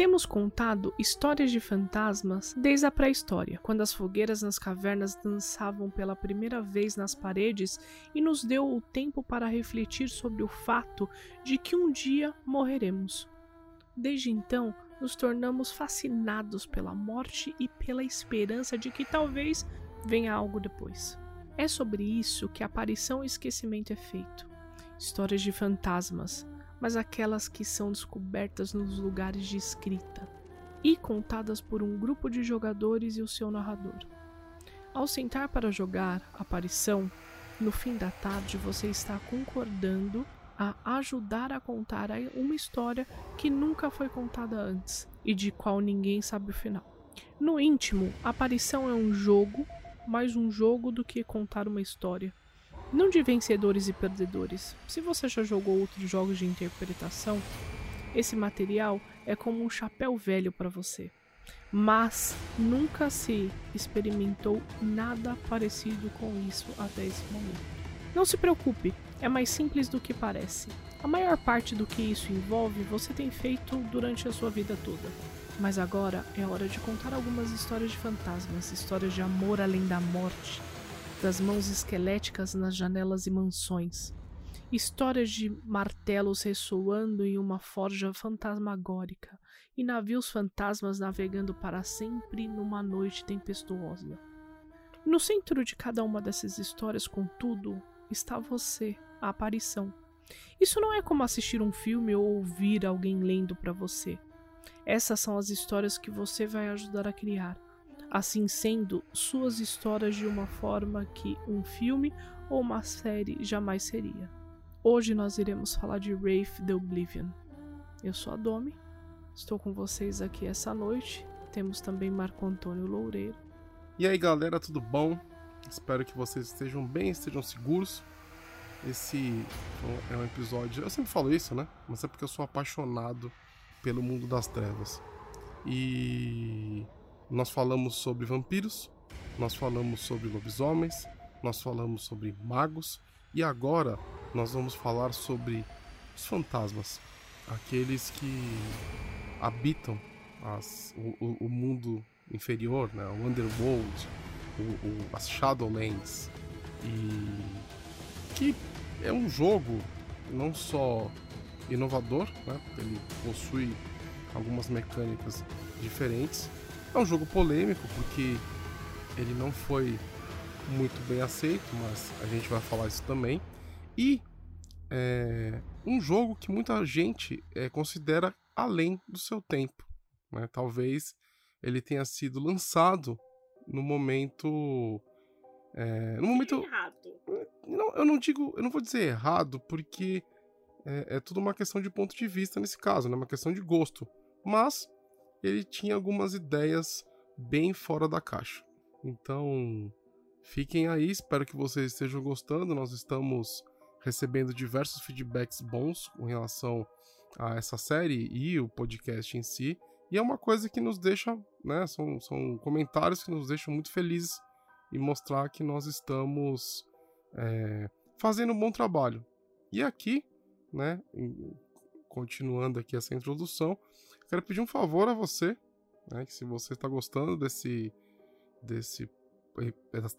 Temos contado histórias de fantasmas desde a pré-história, quando as fogueiras nas cavernas dançavam pela primeira vez nas paredes e nos deu o tempo para refletir sobre o fato de que um dia morreremos. Desde então, nos tornamos fascinados pela morte e pela esperança de que talvez venha algo depois. É sobre isso que aparição e esquecimento é feito. Histórias de fantasmas, mas aquelas que são descobertas nos lugares de escrita e contadas por um grupo de jogadores e o seu narrador. Ao sentar para jogar Aparição, no fim da tarde você está concordando a ajudar a contar uma história que nunca foi contada antes e de qual ninguém sabe o final. No íntimo, Aparição é um jogo, mais um jogo do que contar uma história. Não de vencedores e perdedores. Se você já jogou outros jogos de interpretação, esse material é como um chapéu velho para você. Mas nunca se experimentou nada parecido com isso até esse momento. Não se preocupe, é mais simples do que parece. A maior parte do que isso envolve você tem feito durante a sua vida toda. Mas agora é hora de contar algumas histórias de fantasmas, histórias de amor além da morte, das mãos esqueléticas nas janelas e mansões. Histórias de martelos ressoando em uma forja fantasmagórica e navios fantasmas navegando para sempre numa noite tempestuosa. No centro de cada uma dessas histórias, contudo, está você, a aparição. Isso não é como assistir um filme ou ouvir alguém lendo para você. Essas são as histórias que você vai ajudar a criar assim sendo suas histórias de uma forma que um filme ou uma série jamais seria. Hoje nós iremos falar de Wraith the Oblivion. Eu sou a Domi, estou com vocês aqui essa noite. Temos também Marco Antônio Loureiro. E aí galera, tudo bom? Espero que vocês estejam bem, estejam seguros. Esse é um episódio. Eu sempre falo isso, né? Mas é porque eu sou apaixonado pelo mundo das trevas. E nós falamos sobre vampiros, nós falamos sobre lobisomens, nós falamos sobre magos e agora nós vamos falar sobre os fantasmas, aqueles que habitam as, o, o, mundo inferior, né? o Underworld, o, o, as Shadowlands e que é um jogo não só inovador, né? ele possui algumas mecânicas diferentes, é um jogo polêmico porque ele não foi muito bem aceito, mas a gente vai falar isso também. E é um jogo que muita gente é, considera além do seu tempo. Né? Talvez ele tenha sido lançado no momento. É, no momento. Errado. Não, eu não digo. Eu não vou dizer errado, porque é, é tudo uma questão de ponto de vista nesse caso, né? Uma questão de gosto. Mas ele tinha algumas ideias bem fora da caixa. Então, fiquem aí, espero que vocês estejam gostando. Nós estamos recebendo diversos feedbacks bons com relação a essa série e o podcast em si. E é uma coisa que nos deixa, né? São, são comentários que nos deixam muito felizes e mostrar que nós estamos é, fazendo um bom trabalho. E aqui, né? Continuando aqui essa introdução, Quero pedir um favor a você, né, que se você está gostando desse, desse,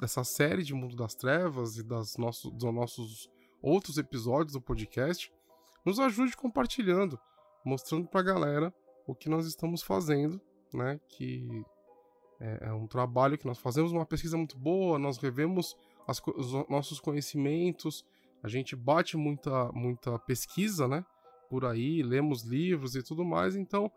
dessa série de Mundo das Trevas e das nossos, dos nossos outros episódios do podcast, nos ajude compartilhando, mostrando para a galera o que nós estamos fazendo, né, que é, é um trabalho que nós fazemos uma pesquisa muito boa, nós revemos as, os nossos conhecimentos, a gente bate muita, muita pesquisa, né? Por aí, lemos livros e tudo mais, então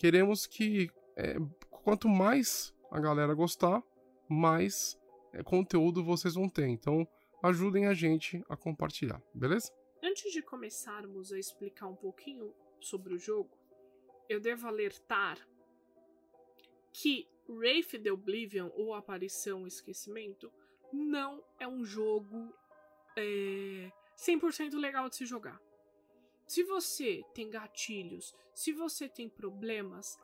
queremos que é, quanto mais a galera gostar, mais é, conteúdo vocês vão ter. Então, ajudem a gente a compartilhar, beleza? Antes de começarmos a explicar um pouquinho sobre o jogo, eu devo alertar que Wraith the Oblivion, ou Aparição Esquecimento, não é um jogo é, 100% legal de se jogar. Se você tem gatilhos, se você tem problemas,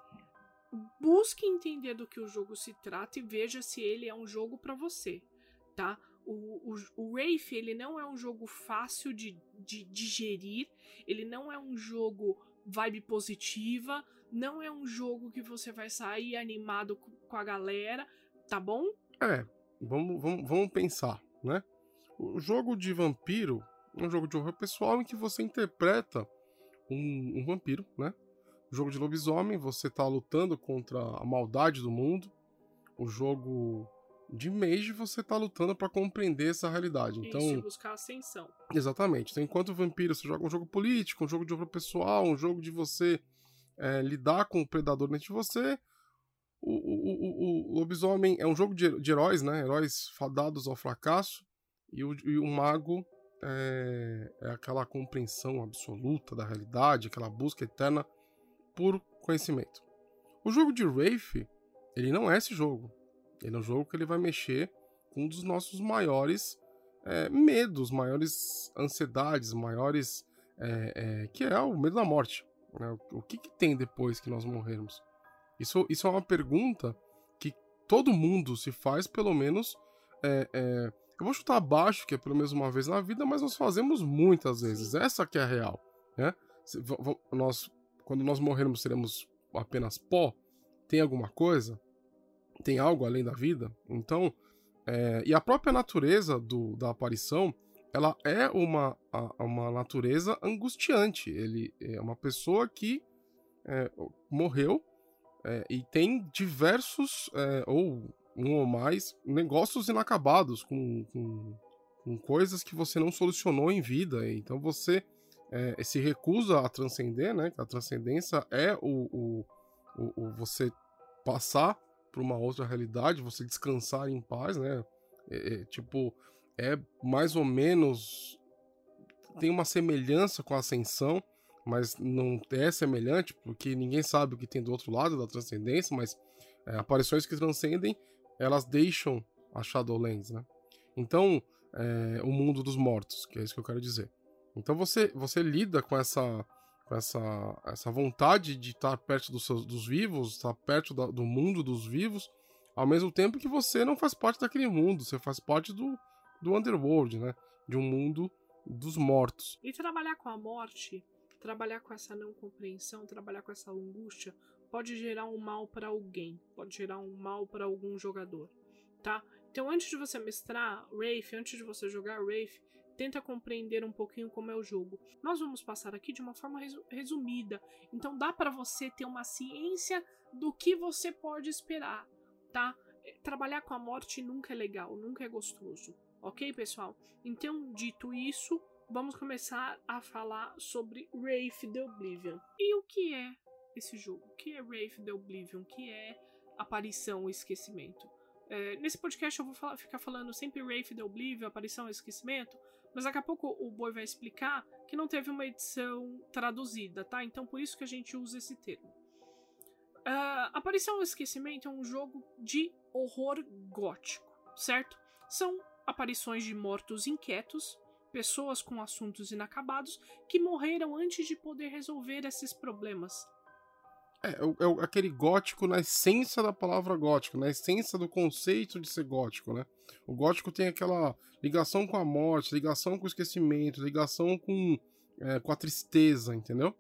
busque entender do que o jogo se trata e veja se ele é um jogo para você, tá? O, o, o Wraith, ele não é um jogo fácil de, de digerir, ele não é um jogo vibe positiva, não é um jogo que você vai sair animado com a galera, tá bom? É, vamos, vamos, vamos pensar, né? O jogo de vampiro um jogo de horror pessoal em que você interpreta um, um vampiro, né? O jogo de lobisomem, você tá lutando contra a maldade do mundo. O jogo de Mage você tá lutando para compreender essa realidade. Então, Isso, buscar ascensão. Exatamente. Então, enquanto vampiro você joga um jogo político, um jogo de horror pessoal, um jogo de você é, lidar com o predador dentro de você. O, o, o, o lobisomem é um jogo de, de, heróis, né? Heróis fadados ao fracasso. E o, e o mago é, é aquela compreensão absoluta da realidade, aquela busca eterna por conhecimento. O jogo de Wraith, ele não é esse jogo. Ele é um jogo que ele vai mexer com um dos nossos maiores é, medos, maiores ansiedades, maiores. É, é, que é o medo da morte. Né? O que, que, tem depois que nós morrermos? Isso, isso é uma pergunta que todo mundo se faz, pelo menos. É, é, eu vou chutar abaixo, que é pelo menos uma vez na vida, mas nós fazemos muitas vezes. Essa que é a real. Né? Nós, quando nós morrermos, seremos apenas pó? Tem alguma coisa? tem algo além da vida. Então, é, e a própria natureza do, da aparição, ela é uma, a, uma natureza angustiante. Ele é uma pessoa que é, morreu é, e tem diversos, é, ou um ou mais, negócios inacabados com, com, com, coisas que você não solucionou em vida. Então você é, se recusa a transcender, né? A transcendência é o, o, o, o você passar para uma outra realidade, você descansar em paz, né? É, é, tipo, é mais ou menos. Tem uma semelhança com a ascensão, mas não é semelhante, porque ninguém sabe o que tem do outro lado da transcendência, mas é, aparições que transcendem, elas deixam a Shadowlands, né? Então, é, o mundo dos mortos, que é isso que eu quero dizer. Então você, você lida com essa com essa, essa vontade de estar perto dos, seus, dos vivos, estar perto da, do mundo dos vivos, ao mesmo tempo que você não faz parte daquele mundo, você faz parte do, do underworld, né? De um mundo dos mortos. E trabalhar com a morte, trabalhar com essa não compreensão, trabalhar com essa angústia, pode gerar um mal para alguém, pode gerar um mal para algum jogador, tá? Então, antes de você mestrar Wraith, antes de você jogar Wraith, tenta compreender um pouquinho como é o jogo. Nós vamos passar aqui de uma forma resumida, então dá para você ter uma ciência do que você pode esperar, tá? É, trabalhar com a morte nunca é legal, nunca é gostoso, ok, pessoal? Então, dito isso, vamos começar a falar sobre Wraith the Oblivion. E o que é esse jogo? O que é Wraith the Oblivion? O que é aparição e esquecimento? É, nesse podcast eu vou falar, ficar falando sempre Wraith the Oblivion, aparição e esquecimento, mas daqui a pouco o Boi vai explicar que não teve uma edição traduzida, tá? Então por isso que a gente usa esse termo. Uh, Aparição ao Esquecimento é um jogo de horror gótico, certo? São aparições de mortos inquietos, pessoas com assuntos inacabados que morreram antes de poder resolver esses problemas. É, é, é, aquele gótico na essência da palavra gótico, na essência do conceito de ser gótico, né? O gótico tem aquela ligação com a morte, ligação com o esquecimento, ligação com, é, com a tristeza, entendeu?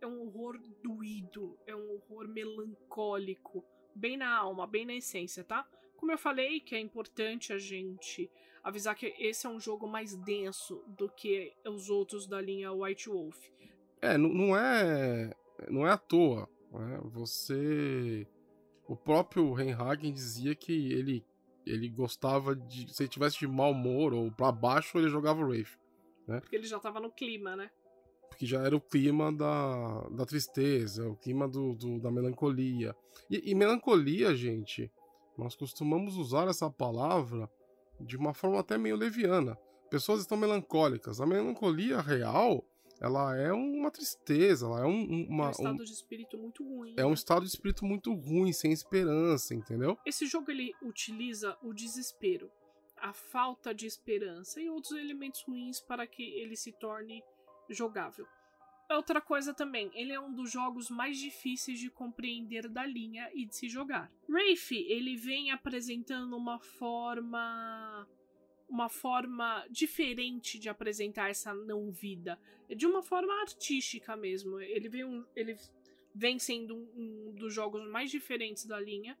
É um horror doído, é um horror melancólico, bem na alma, bem na essência, tá? Como eu falei, que é importante a gente avisar que esse é um jogo mais denso do que os outros da linha White Wolf. É, não, não é. Não é à toa né? Você. O próprio Reinhagen dizia que ele, ele gostava de. Se ele tivesse de mau humor ou para baixo, ele jogava Wraith. Né? Porque ele já tava no clima, né? Porque já era o clima da, da tristeza, o clima do, do da melancolia. E, e melancolia, gente, nós costumamos usar essa palavra de uma forma até meio leviana. Pessoas estão melancólicas. A melancolia real ela é uma tristeza, ela é um, uma, é um estado um, de espírito muito ruim. É um estado de espírito muito ruim, sem esperança, entendeu? Esse jogo ele utiliza o desespero, a falta de esperança e outros elementos ruins para que ele se torne jogável. Outra coisa também, ele é um dos jogos mais difíceis de compreender da linha e de se jogar. Rafe, ele vem apresentando uma forma uma forma diferente de apresentar essa não vida, de uma forma artística mesmo. Ele vem, um, ele vem sendo um, um dos jogos mais diferentes da linha,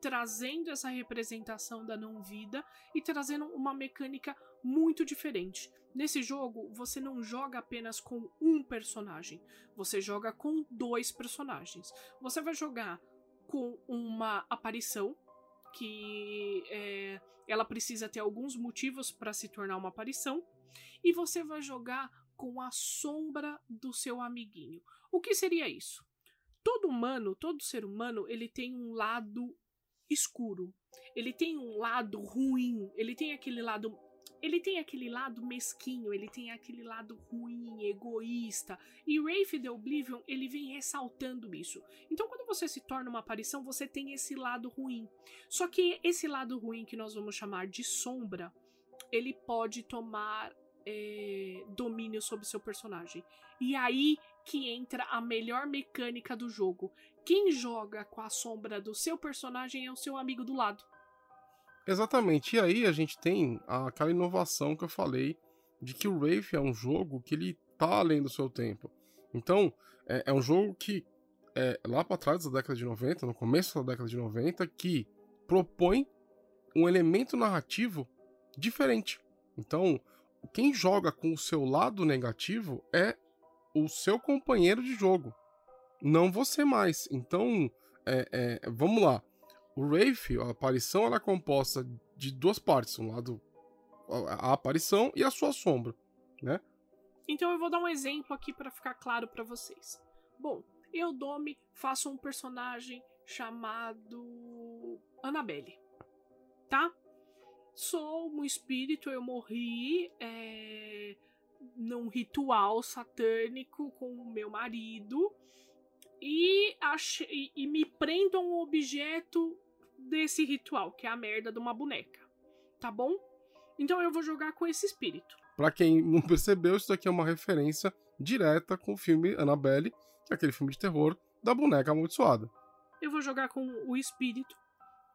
trazendo essa representação da não vida e trazendo uma mecânica muito diferente. Nesse jogo, você não joga apenas com um personagem, você joga com dois personagens. Você vai jogar com uma aparição, que é, ela precisa ter alguns motivos para se tornar uma aparição, e você vai jogar com a sombra do seu amiguinho. O que seria isso? Todo humano, todo ser humano, ele tem um lado escuro. Ele tem um lado ruim, ele tem aquele lado ele tem aquele lado mesquinho, ele tem aquele lado ruim, egoísta. E Wraith the Oblivion, ele vem ressaltando isso. Então, quando você se torna uma aparição, você tem esse lado ruim. Só que esse lado ruim que nós vamos chamar de sombra, ele pode tomar é, domínio sobre seu personagem. E aí que entra a melhor mecânica do jogo. Quem joga com a sombra do seu personagem é o seu amigo do lado. Exatamente. E aí a gente tem aquela inovação que eu falei de que o Wraith é um jogo que ele tá além do seu tempo. Então, é, é um jogo que é, lá para trás da década de 90, no começo da década de 90, que propõe um elemento narrativo diferente. Então, quem joga com o seu lado negativo é o seu companheiro de jogo, não você mais. Então, é, é, vamos lá. O Wraith, a aparição, ela é composta de duas partes, um lado a aparição e a sua sombra, né? Então eu vou dar um exemplo aqui para ficar claro para vocês. Bom, eu Domi faço um personagem chamado Annabelle, tá? Sou um espírito, eu morri é, num ritual satânico com o meu marido e, ach... e, e me prendo a um objeto desse ritual, que é a merda de uma boneca. Tá bom? Então eu vou jogar com esse espírito. Para quem não percebeu, isso aqui é uma referência direta com o filme Annabelle, que é aquele filme de terror da boneca amaldiçoada. Eu vou jogar com o espírito,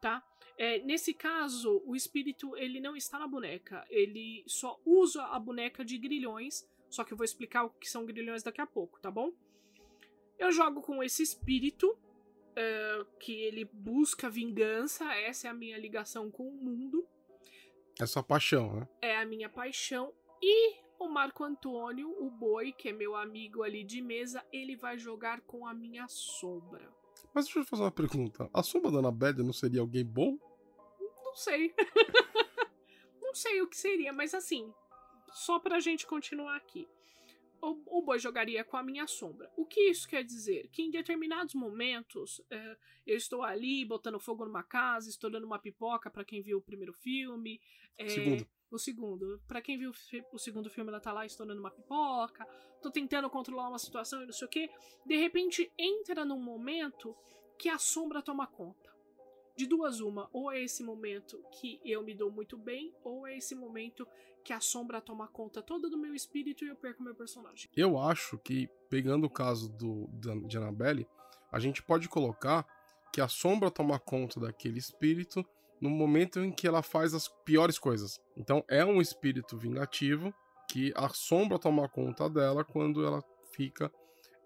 tá? É, nesse caso, o espírito ele não está na boneca, ele só usa a boneca de grilhões. Só que eu vou explicar o que são grilhões daqui a pouco, tá bom? Eu jogo com esse espírito uh, que ele busca vingança, essa é a minha ligação com o mundo. É sua paixão, né? É a minha paixão. E o Marco Antônio, o boi, que é meu amigo ali de mesa, ele vai jogar com a minha sombra. Mas deixa eu fazer uma pergunta. A sombra da Annabelle não seria alguém bom? Não sei. não sei o que seria, mas assim, só pra gente continuar aqui o, o boi jogaria com a minha sombra. O que isso quer dizer? Que em determinados momentos é, eu estou ali botando fogo numa casa, estourando uma pipoca para quem viu o primeiro filme. É, segundo. O segundo. Para quem viu o segundo filme, ela tá lá estourando uma pipoca. Tô tentando controlar uma situação e não sei o que. De repente entra num momento que a sombra toma conta. De duas, uma. Ou é esse momento que eu me dou muito bem, ou é esse momento que a sombra toma conta toda do meu espírito e eu perco meu personagem. Eu acho que, pegando o caso do, de Annabelle, a gente pode colocar que a sombra toma conta daquele espírito no momento em que ela faz as piores coisas. Então é um espírito vingativo que a sombra toma conta dela quando ela fica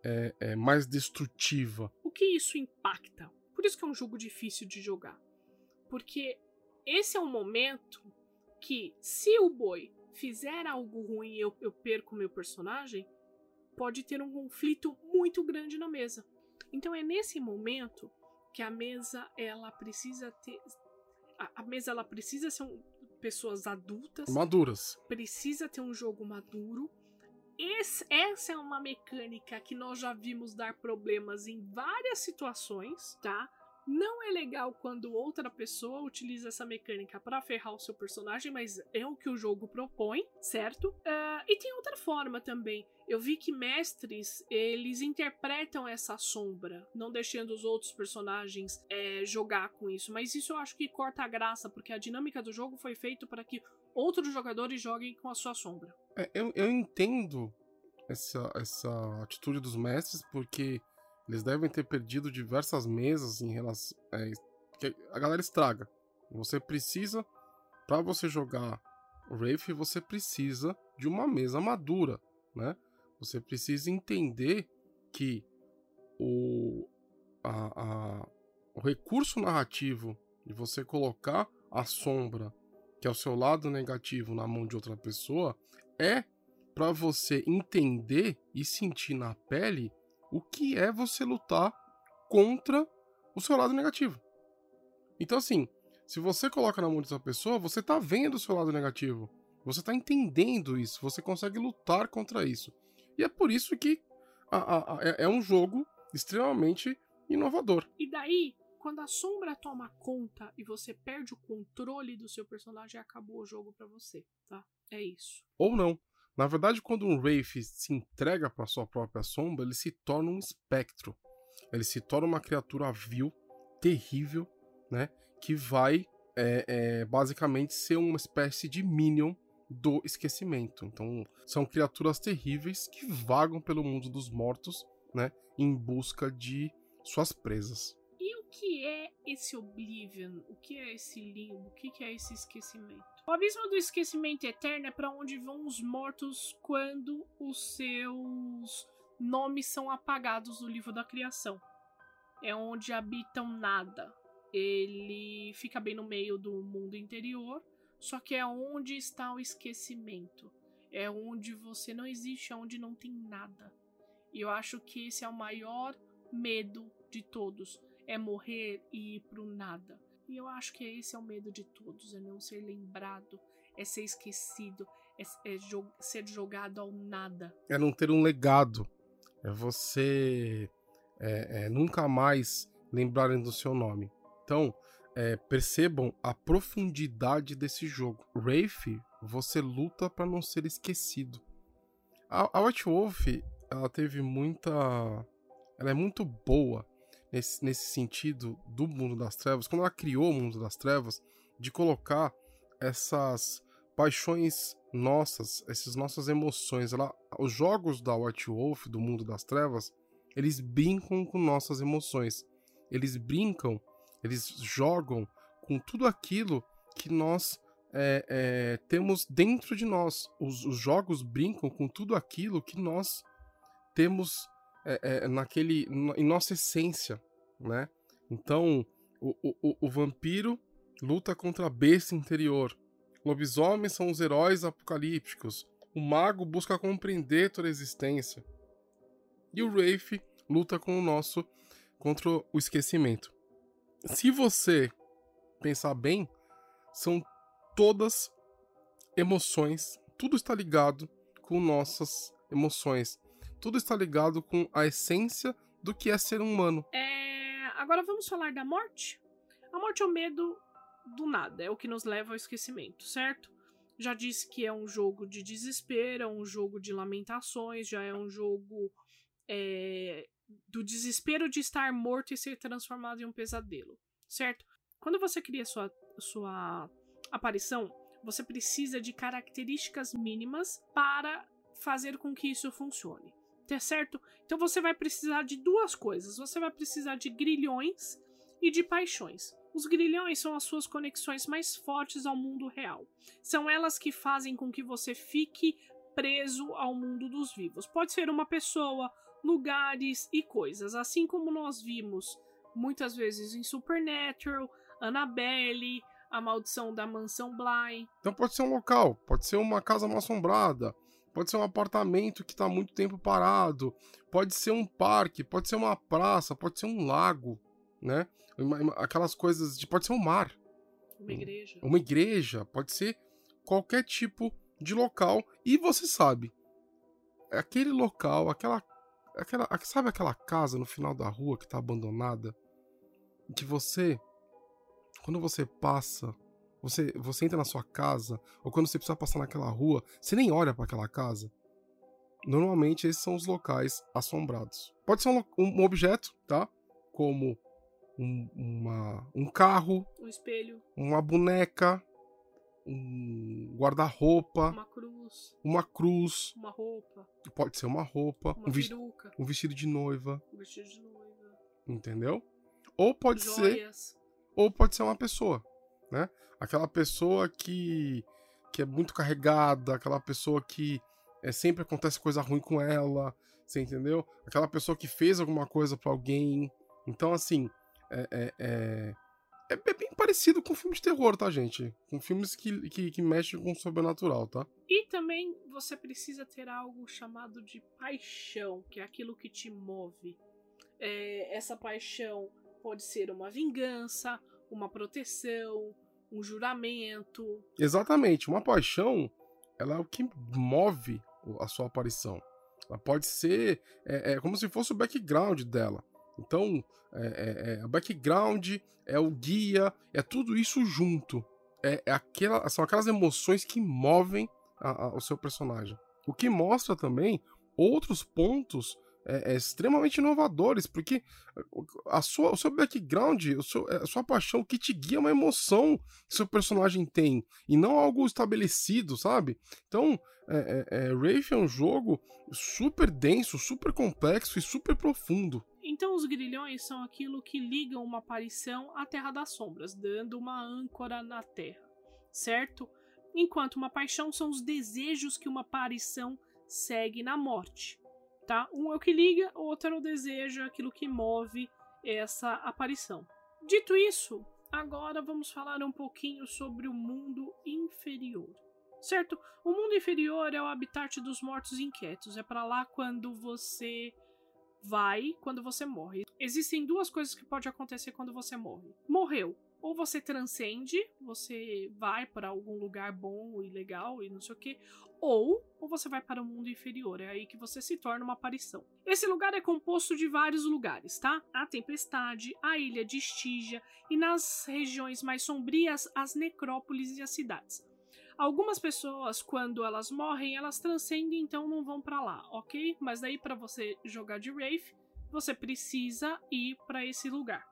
é, é, mais destrutiva. O que isso impacta? Por isso que é um jogo difícil de jogar. Porque esse é um momento que se o boi fizer algo ruim e eu, eu perco meu personagem, pode ter um conflito muito grande na mesa. Então é nesse momento que a mesa ela precisa ter a, a mesa ela precisa ser um, pessoas adultas, maduras. Precisa ter um jogo maduro. Esse, essa é uma mecânica que nós já vimos dar problemas em várias situações, tá? Não é legal quando outra pessoa utiliza essa mecânica para ferrar o seu personagem, mas é o que o jogo propõe, certo? Uh, e tem outra forma também. Eu vi que mestres eles interpretam essa sombra, não deixando os outros personagens é, jogar com isso. Mas isso eu acho que corta a graça, porque a dinâmica do jogo foi feita para que outros jogadores joguem com a sua sombra. É, eu, eu entendo essa, essa atitude dos mestres, porque eles devem ter perdido diversas mesas em relação. É, a galera estraga. Você precisa, para você jogar Wraith, você precisa de uma mesa madura, né? Você precisa entender que o, a, a, o recurso narrativo de você colocar a sombra, que é o seu lado negativo, na mão de outra pessoa, é para você entender e sentir na pele o que é você lutar contra o seu lado negativo. Então, assim, se você coloca na mão dessa pessoa, você tá vendo o seu lado negativo. Você tá entendendo isso. Você consegue lutar contra isso. E é por isso que a, a, a, é, é um jogo extremamente inovador. E daí, quando a sombra toma conta e você perde o controle do seu personagem, acabou o jogo para você, tá? É isso. Ou não. Na verdade, quando um Wraith se entrega para sua própria sombra, ele se torna um espectro. Ele se torna uma criatura vil, terrível, né? Que vai é, é, basicamente ser uma espécie de minion do esquecimento. Então, são criaturas terríveis que vagam pelo mundo dos mortos, né? Em busca de suas presas. E o que é esse Oblivion? O que é esse limbo? O que é esse esquecimento? O abismo do esquecimento eterno é para onde vão os mortos quando os seus nomes são apagados do livro da criação. É onde habitam nada. Ele fica bem no meio do mundo interior, só que é onde está o esquecimento. É onde você não existe, é onde não tem nada. E eu acho que esse é o maior medo de todos, é morrer e ir pro nada. E eu acho que esse é o medo de todos: é não ser lembrado, é ser esquecido, é, é jog ser jogado ao nada. É não ter um legado. É você é, é, nunca mais lembrarem do seu nome. Então, é, percebam a profundidade desse jogo. Wraith, você luta para não ser esquecido. A, a White Wolf, ela teve muita. Ela é muito boa nesse, nesse sentido do mundo das trevas, quando ela criou o mundo das trevas, de colocar essas paixões nossas, essas nossas emoções. Ela, os jogos da White Wolf, do mundo das trevas, eles brincam com nossas emoções. Eles brincam, eles jogam com tudo aquilo que nós é, é, temos dentro de nós. Os, os, jogos brincam com tudo aquilo que nós temos é, é, naquele, em nossa essência, né? Então, o, o, o vampiro luta contra a besta interior. Lobisomens são os heróis apocalípticos. O mago busca compreender toda a existência. E o Wraith luta com o nosso contra o esquecimento. Se você pensar bem, são todas emoções, tudo está ligado com nossas emoções. Tudo está ligado com a essência do que é ser humano. É, agora vamos falar da morte. A morte é o medo do nada, é o que nos leva ao esquecimento, certo? Já disse que é um jogo de desespero, é um jogo de lamentações, já é um jogo é, do desespero de estar morto e ser transformado em um pesadelo, certo? Quando você cria sua, sua aparição, você precisa de características mínimas para fazer com que isso funcione ter certo? Então você vai precisar de duas coisas. Você vai precisar de grilhões e de paixões. Os grilhões são as suas conexões mais fortes ao mundo real. São elas que fazem com que você fique preso ao mundo dos vivos. Pode ser uma pessoa, lugares e coisas, assim como nós vimos muitas vezes em Supernatural, Annabelle, a maldição da mansão Bly. Então pode ser um local, pode ser uma casa mal assombrada, pode ser um apartamento que está muito tempo parado, pode ser um parque, pode ser uma praça, pode ser um lago, né? Aquelas coisas de. Pode ser um mar. Uma igreja. Uma igreja, pode ser qualquer tipo de local. E você sabe, aquele local, aquela. aquela sabe aquela casa no final da rua que está abandonada? que você, quando você passa, você, você entra na sua casa, ou quando você precisa passar naquela rua, você nem olha para aquela casa. Normalmente esses são os locais assombrados. Pode ser um, um objeto, tá? Como um, uma, um carro, um espelho, uma boneca, um guarda-roupa, uma cruz, uma cruz, uma roupa, pode ser uma roupa, uma um, vi um vestido de noiva, um vestido de noiva, entendeu? Ou pode joias. ser, ou pode ser uma pessoa, né? Aquela pessoa que que é muito carregada, aquela pessoa que é, sempre acontece coisa ruim com ela, você entendeu? Aquela pessoa que fez alguma coisa para alguém. Então, assim, é, é, é, é, bem parecido com filmes de terror, tá, gente? Com filmes que, que, que mexem com o sobrenatural, tá? E também você precisa ter algo chamado de paixão, que é aquilo que te move. É, essa paixão pode ser uma vingança, uma proteção, um juramento. Exatamente. Uma paixão, ela é o que move a sua aparição. Ela pode ser é, é como se fosse o background dela. Então, é, é, é, o background, é o guia, é tudo isso junto. É, é aquela, são aquelas emoções que movem a, a, o seu personagem. O que mostra também outros pontos é, é, extremamente inovadores, porque a sua, o seu background, o seu, a sua paixão, que te guia é uma emoção que seu personagem tem, e não algo estabelecido, sabe? Então, é, é, é, Wraith é um jogo super denso, super complexo e super profundo. Então, os grilhões são aquilo que ligam uma aparição à Terra das Sombras, dando uma âncora na Terra, certo? Enquanto uma paixão são os desejos que uma aparição segue na morte tá? Um é o que liga, outro é o desejo, aquilo que move essa aparição. Dito isso, agora vamos falar um pouquinho sobre o mundo inferior. Certo? O mundo inferior é o habitat dos mortos inquietos. É para lá quando você vai, quando você morre. Existem duas coisas que pode acontecer quando você morre. Morreu, ou você transcende, você vai para algum lugar bom e legal e não sei o que, ou, ou você vai para o mundo inferior, é aí que você se torna uma aparição. Esse lugar é composto de vários lugares, tá? A tempestade, a ilha de Estígia e nas regiões mais sombrias, as necrópolis e as cidades. Algumas pessoas, quando elas morrem, elas transcendem, então não vão para lá, ok? Mas daí para você jogar de Wraith, você precisa ir para esse lugar.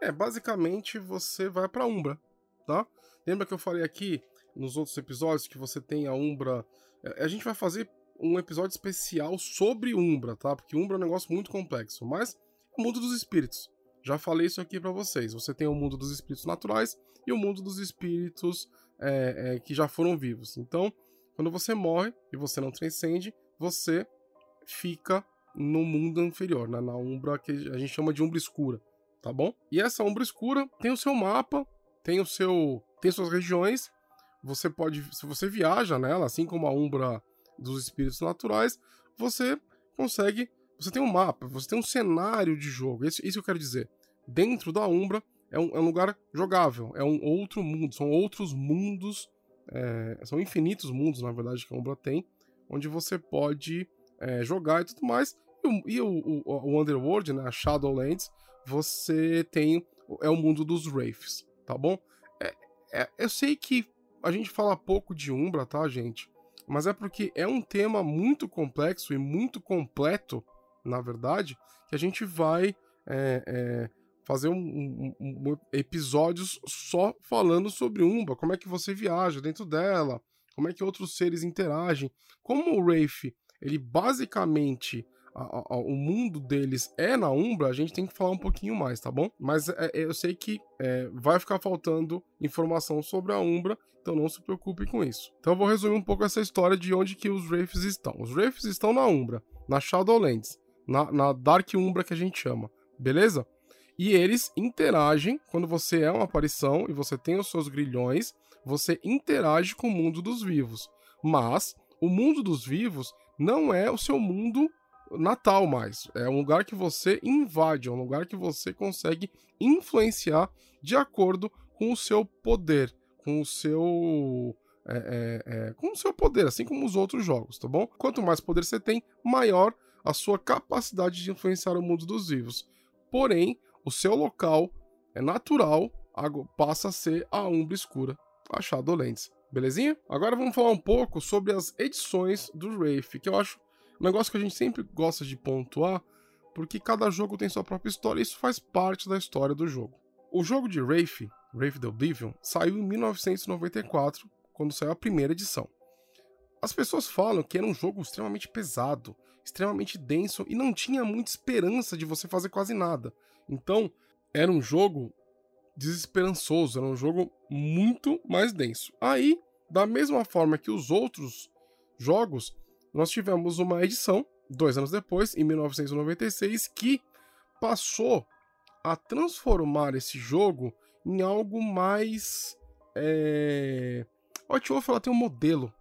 É, basicamente você vai para Umbra, tá? Lembra que eu falei aqui nos outros episódios que você tem a Umbra. É, a gente vai fazer um episódio especial sobre Umbra, tá? Porque Umbra é um negócio muito complexo, mas é o mundo dos espíritos. Já falei isso aqui para vocês. Você tem o mundo dos espíritos naturais e o mundo dos espíritos é, é, que já foram vivos. Então, quando você morre e você não transcende, você fica no mundo inferior, né? na Umbra que a gente chama de Umbra Escura, tá bom? E essa Umbra Escura tem o seu mapa, tem o seu, tem suas regiões você pode, se você viaja nela, assim como a Umbra dos espíritos naturais, você consegue, você tem um mapa, você tem um cenário de jogo. Isso, isso eu quero dizer. Dentro da Umbra é um, é um lugar jogável, é um outro mundo, são outros mundos, é, são infinitos mundos, na verdade, que a Umbra tem, onde você pode é, jogar e tudo mais. E, o, e o, o, o Underworld, né, a Shadowlands, você tem é o mundo dos Wraiths, tá bom? É, é, eu sei que a gente fala pouco de Umbra, tá, gente? Mas é porque é um tema muito complexo e muito completo, na verdade, que a gente vai é, é, fazer um, um, um, episódios só falando sobre Umbra, como é que você viaja dentro dela, como é que outros seres interagem. Como o Wraith, ele basicamente a, a, o mundo deles é na Umbra, a gente tem que falar um pouquinho mais, tá bom? Mas é, é eu sei que é, vai ficar faltando informação sobre a Umbra, então não se preocupe com isso. Então eu vou resumir um pouco essa história de onde que os Wraiths estão. Os Wraiths estão na Umbra, na Shadowlands, na, na Dark Umbra que a gente chama, beleza? E eles interagem, quando você é uma aparição e você tem os seus grilhões, você interage com o mundo dos vivos. Mas o mundo dos vivos não é o seu mundo natal mais. É um lugar que você invade, é um lugar que você consegue influenciar de acordo com o seu poder, com o seu. É, é, é, com o seu poder, assim como os outros jogos, tá bom? Quanto mais poder você tem, maior a sua capacidade de influenciar o mundo dos vivos. Porém, o seu local é natural, passa a ser a Umbra Escura, a Shadowlands. Belezinha? Agora vamos falar um pouco sobre as edições do Wraith, que eu acho um negócio que a gente sempre gosta de pontuar, porque cada jogo tem sua própria história e isso faz parte da história do jogo. O jogo de Wraith, Wraith the Oblivion, saiu em 1994, quando saiu a primeira edição. As pessoas falam que era um jogo extremamente pesado, extremamente denso e não tinha muita esperança de você fazer quase nada. Então, era um jogo desesperançoso, era um jogo muito mais denso. Aí, da mesma forma que os outros jogos, nós tivemos uma edição, dois anos depois, em 1996, que passou a transformar esse jogo em algo mais. É... White Wolf ela tem um modelo.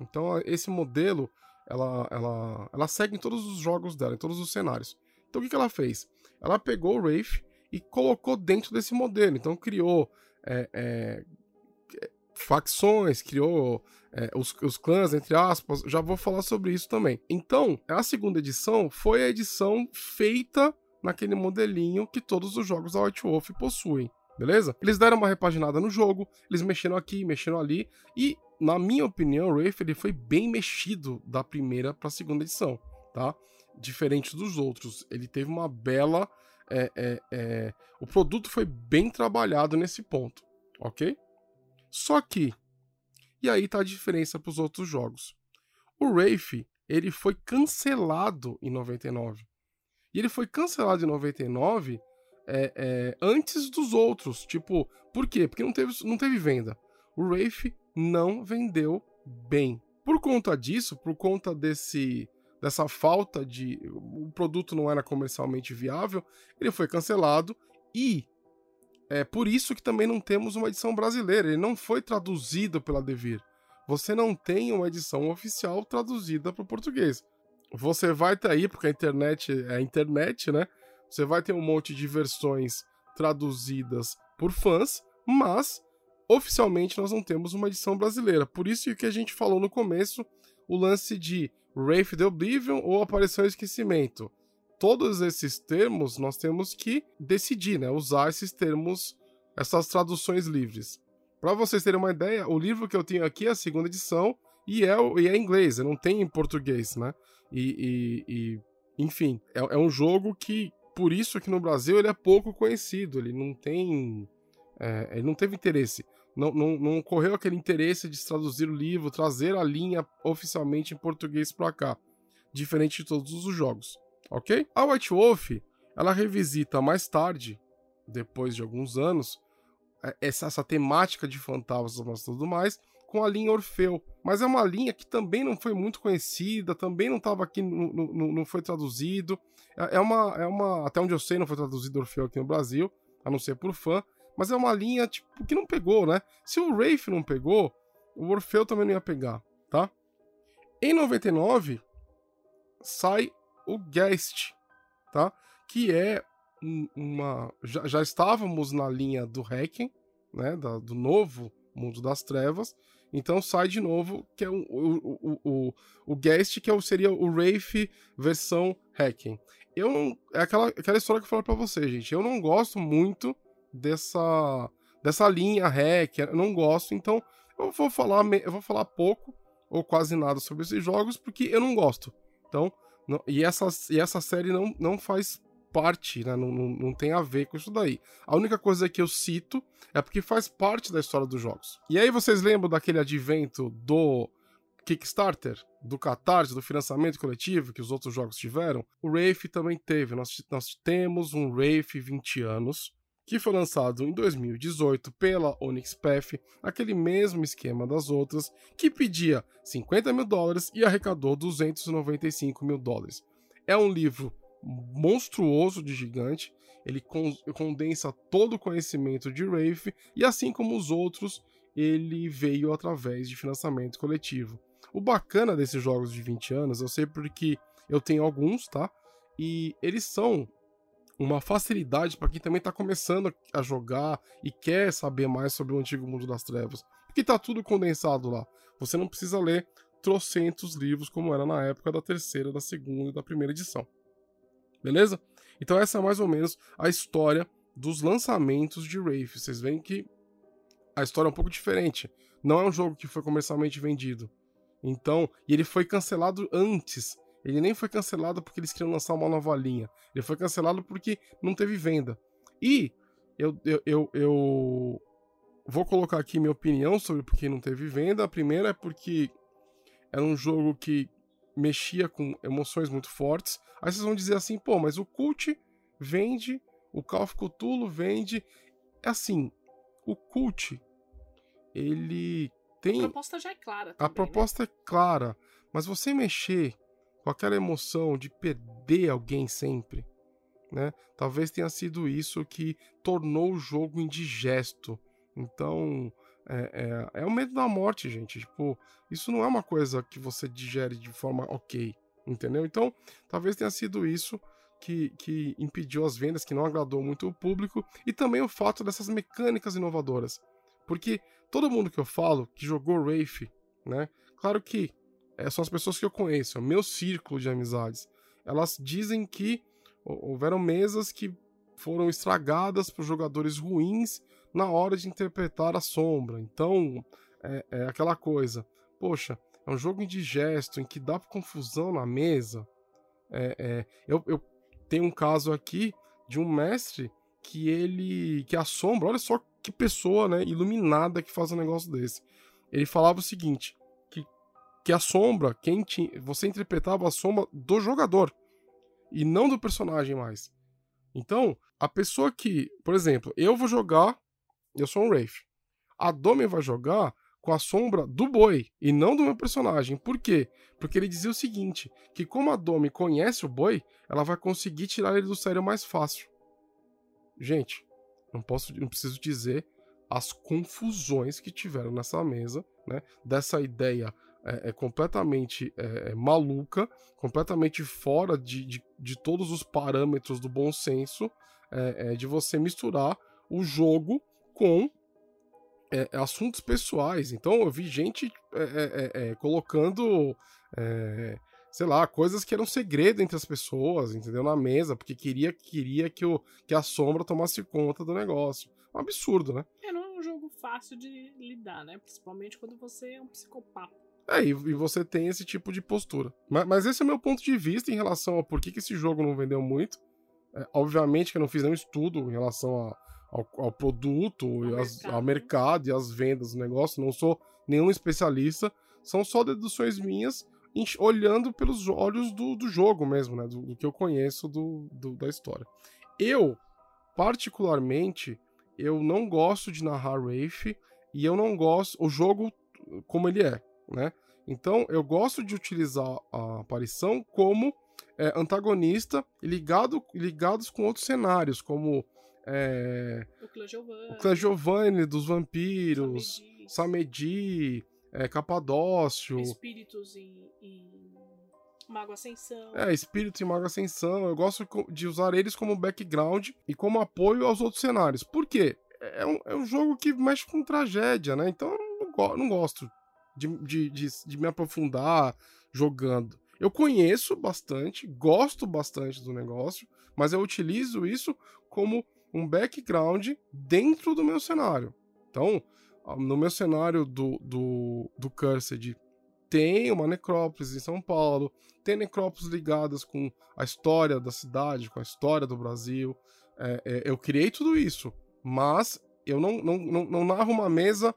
Então, esse modelo ela, ela, ela segue em todos os jogos dela, em todos os cenários. Então, o que, que ela fez? Ela pegou o Wraith e colocou dentro desse modelo. Então criou é, é, facções, criou é, os, os, clãs, entre aspas. Já vou falar sobre isso também. Então, a segunda edição foi a edição feita naquele modelinho que todos os jogos da White Wolf possuem. Beleza? Eles deram uma repaginada no jogo, eles mexeram aqui, mexeram ali, e, na minha opinião, o Wraith ele foi bem mexido da primeira para a segunda edição, tá? Diferente dos outros. Ele teve uma bela é, é, é, o produto foi bem trabalhado nesse ponto, ok? Só que, e aí tá a diferença para os outros jogos. O Wraith, ele foi cancelado em 99. E ele foi cancelado em 99 é, é, antes dos outros. Tipo, por quê? Porque não teve, não teve venda. O Wraith não vendeu bem. Por conta disso, por conta desse dessa falta de. O produto não era comercialmente viável, ele foi cancelado e é por isso que também não temos uma edição brasileira. Ele não foi traduzido pela Devir. Você não tem uma edição oficial traduzida para o português. Você vai ter aí, porque a internet é a internet, né? Você vai ter um monte de versões traduzidas por fãs, mas oficialmente nós não temos uma edição brasileira. Por isso que a gente falou no começo o lance de Wraith the Oblivion ou Aparição e Esquecimento. Todos esses termos nós temos que decidir, né? Usar esses termos, essas traduções livres. Para vocês terem uma ideia, o livro que eu tenho aqui é a segunda edição e é, e é em inglês, não tem em português, né? E, e, e enfim, é, é, um jogo que, por isso que no Brasil ele é pouco conhecido, ele não tem. É, ele não teve interesse não, não, não ocorreu aquele interesse de traduzir o livro, trazer a linha oficialmente em português para cá, diferente de todos os jogos, ok? A White Wolf, ela revisita mais tarde, depois de alguns anos, é, essa, essa temática de fantasmas e tudo mais, com a linha Orfeu. Mas é uma linha que também não foi muito conhecida, também não estava aqui, no, no, não foi traduzido. É, é, uma, é uma. Até onde eu sei, não foi traduzido Orfeu aqui no Brasil, a não ser por fã. Mas é uma linha, tipo, que não pegou, né? Se o Wraith não pegou, o Orfeu também não ia pegar, tá? Em 99, sai o Guest, tá? Que é uma... Já, já estávamos na linha do Hacking, né? Da, do novo Mundo das Trevas. Então sai de novo, que é o, o, o, o Guest, que é, seria o Wraith versão Hacking. Eu não. É aquela, aquela história que eu falei pra você, gente. Eu não gosto muito dessa, dessa linha hack, eu não gosto, então eu vou falar, eu vou falar pouco ou quase nada sobre esses jogos porque eu não gosto. Então, não, e, essa, e essa série não, não faz parte, né? Não, não, não, tem a ver com isso daí. A única coisa que eu cito é porque faz parte da história dos jogos. E aí vocês lembram daquele advento do Kickstarter, do Catarse, do financiamento coletivo que os outros jogos tiveram? O Wraith também teve. Nós, nós temos um Wraith 20 anos, que foi lançado em 2018 pela Onyx Path, aquele mesmo esquema das outras, que pedia 50 mil dólares e arrecadou 295 mil dólares. É um livro monstruoso de gigante, ele condensa todo o conhecimento de Wraith e assim como os outros, ele veio através de financiamento coletivo. O bacana desses jogos de 20 anos, eu sei porque eu tenho alguns, tá? E eles são uma facilidade para quem também está começando a jogar e quer saber mais sobre o antigo mundo das trevas. Porque está tudo condensado lá. Você não precisa ler trocentos livros como era na época da terceira, da segunda e da primeira edição. Beleza? Então essa é mais ou menos a história dos lançamentos de Wraith. Vocês veem que a história é um pouco diferente. Não é um jogo que foi comercialmente vendido. Então, e ele foi cancelado antes. Ele nem foi cancelado porque eles queriam lançar uma nova linha. Ele foi cancelado porque não teve venda. E eu, eu, eu, eu vou colocar aqui minha opinião sobre por que não teve venda. A primeira é porque era um jogo que mexia com emoções muito fortes. Aí vocês vão dizer assim, pô, mas o Cult vende, o Call of Cthulhu vende. É assim, o Cult, ele tem... A proposta já é clara também, A né? proposta né? é clara, mas você mexer com aquela emoção de perder alguém sempre, né? Talvez tenha sido isso que tornou o jogo indigesto. Então, é, é, é o medo da morte, gente. Tipo, isso não é uma coisa que você digere de forma ok, entendeu? Então, talvez tenha sido isso que, que impediu as vendas, que não agradou muito o público, e também o fato dessas mecânicas inovadoras. Porque todo mundo que eu falo que jogou Wraith, né? Claro que é, são as pessoas que eu conheço, é o meu círculo de amizades. Elas dizem que houveram mesas que foram estragadas por jogadores ruins na hora de interpretar a sombra. Então, é, é aquela coisa. Poxa, é um jogo indigesto em que dá confusão na mesa. É, é, eu, eu tenho um caso aqui de um mestre que ele. que a sombra, olha só que pessoa né, iluminada que faz um negócio desse. Ele falava o seguinte: que, a sombra, quem você interpretava a sombra do jogador e não do personagem mais. Então, a pessoa que, por exemplo, eu vou jogar eu sou um Wraith. A Domi vai jogar com a sombra do boi e não do meu personagem. Por quê? Porque ele dizia o seguinte: que como a Domi conhece o boi, ela vai conseguir tirar ele do sério mais fácil. Gente, não posso, não preciso dizer as confusões que tiveram nessa mesa, né? Dessa ideia é, é completamente é, é maluca, completamente fora de, de, de, todos os parâmetros do bom senso, é, é, de você misturar o jogo com assuntos pessoais. Então eu vi gente colocando, sei lá, coisas que eram segredo entre as pessoas, entendeu? Na mesa, porque queria, queria que, o, que a sombra tomasse conta do negócio. Um absurdo, né? É, não é um jogo fácil de lidar, né? Principalmente quando você é um psicopata. É, e, e você tem esse tipo de postura. Mas, mas, esse é o meu ponto de vista em relação a por que, que esse jogo não vendeu muito. É, obviamente que eu não fiz nenhum estudo em relação a, ao, ao produto, ao, as, mercado. ao mercado e às vendas do negócio. Não sou nenhum especialista, são só deduções minhas olhando pelos olhos do, do jogo mesmo, né? Do, do que eu conheço do, do, da história. Eu, particularmente, eu não gosto de narrar Wraith e eu não gosto o jogo como ele é, né? Então eu gosto de utilizar a aparição como é, antagonista ligado, ligados com outros cenários, como é, o Clã Giovanni. Dos vampiros. Samedi. É, Capadócio. Espíritos em, em Mago Ascensão. É, Espírito e Mago Ascensão. Eu gosto de usar eles como background e como apoio aos outros cenários. Por quê? É um, é um jogo que mexe com tragédia, né? Então eu não, não gosto de, de, de, de me aprofundar jogando. Eu conheço bastante, gosto bastante do negócio, mas eu utilizo isso como um background dentro do meu cenário. Então, no meu cenário do, do, do Cursed, tem uma necrópolis em São Paulo, tem necrópolis ligadas com a história da cidade, com a história do Brasil. É, é, eu criei tudo isso, mas eu não, não, não, não, narro uma mesa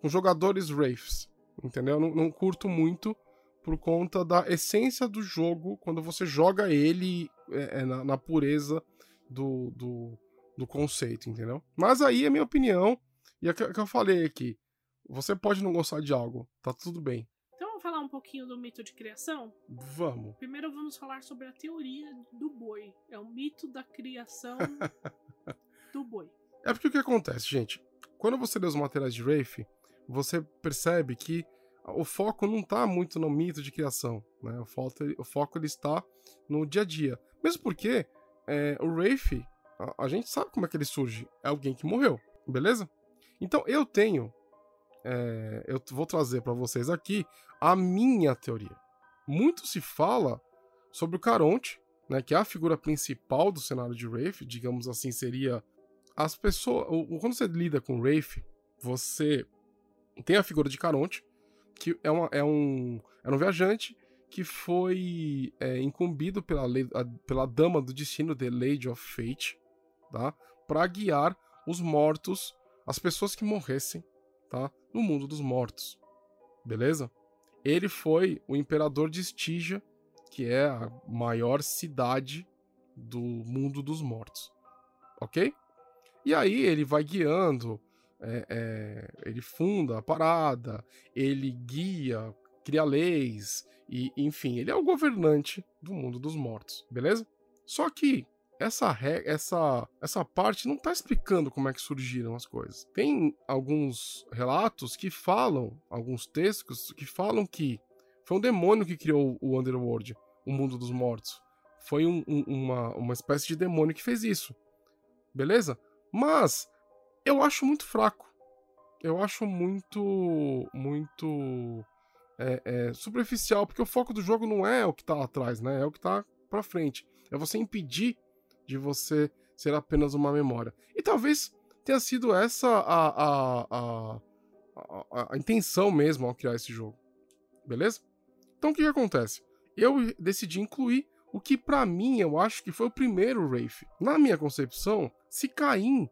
com jogadores Wraiths, entendeu? Eu não, não curto muito por conta da essência do jogo quando você joga ele é, é na, na, pureza do, do, do conceito, entendeu? Mas aí é minha opinião, e é que, que eu falei aqui. Você pode não gostar de algo, tá tudo bem. Então vamos falar um pouquinho do mito de criação? Vamos. Primeiro vamos falar sobre a teoria do boi. É o mito da criação do boi. É porque o que acontece, gente? Quando você lê os materiais de Rafe, você percebe que o foco não está muito no mito de criação, né? O foco, o foco ele está no dia a dia. Mesmo porque é, o Rafe, a, a, gente sabe como é que ele surge. É alguém que morreu, beleza? Então eu tenho, é, eu vou trazer para vocês aqui a minha teoria. Muito se fala sobre o Caronte, né, que é a figura principal do cenário de Wraith, digamos assim, seria as pessoas. Quando você lida com Rafe, você tem a figura de Caronte, que é, uma, é, um, é um viajante que foi é, incumbido pela, lei, a, pela Dama do Destino, The Lady of Fate, tá? Para guiar os mortos, as pessoas que morressem, tá? No mundo dos mortos. Beleza? Ele foi o imperador de Estígia, que é a maior cidade do mundo dos mortos. Ok? E aí ele vai guiando, é, é, ele funda a parada, ele guia, cria leis, e enfim, ele é o governante do mundo dos mortos, beleza? Só que essa, essa, essa parte não está explicando como é que surgiram as coisas. Tem alguns relatos que falam, alguns textos que falam que foi um demônio que criou o Underworld, o mundo dos mortos. Foi um, um, uma, uma espécie de demônio que fez isso. Beleza? Mas eu acho muito fraco. Eu acho muito. Muito. É, é, superficial, porque o foco do jogo não é o que tá lá atrás, né? É o que tá pra frente. É você impedir de você ser apenas uma memória. E talvez tenha sido essa a, a, a, a, a intenção mesmo ao criar esse jogo. Beleza? Então o que, que acontece? Eu decidi incluir o que para mim eu acho que foi o primeiro Wraith. Na minha concepção, se Caim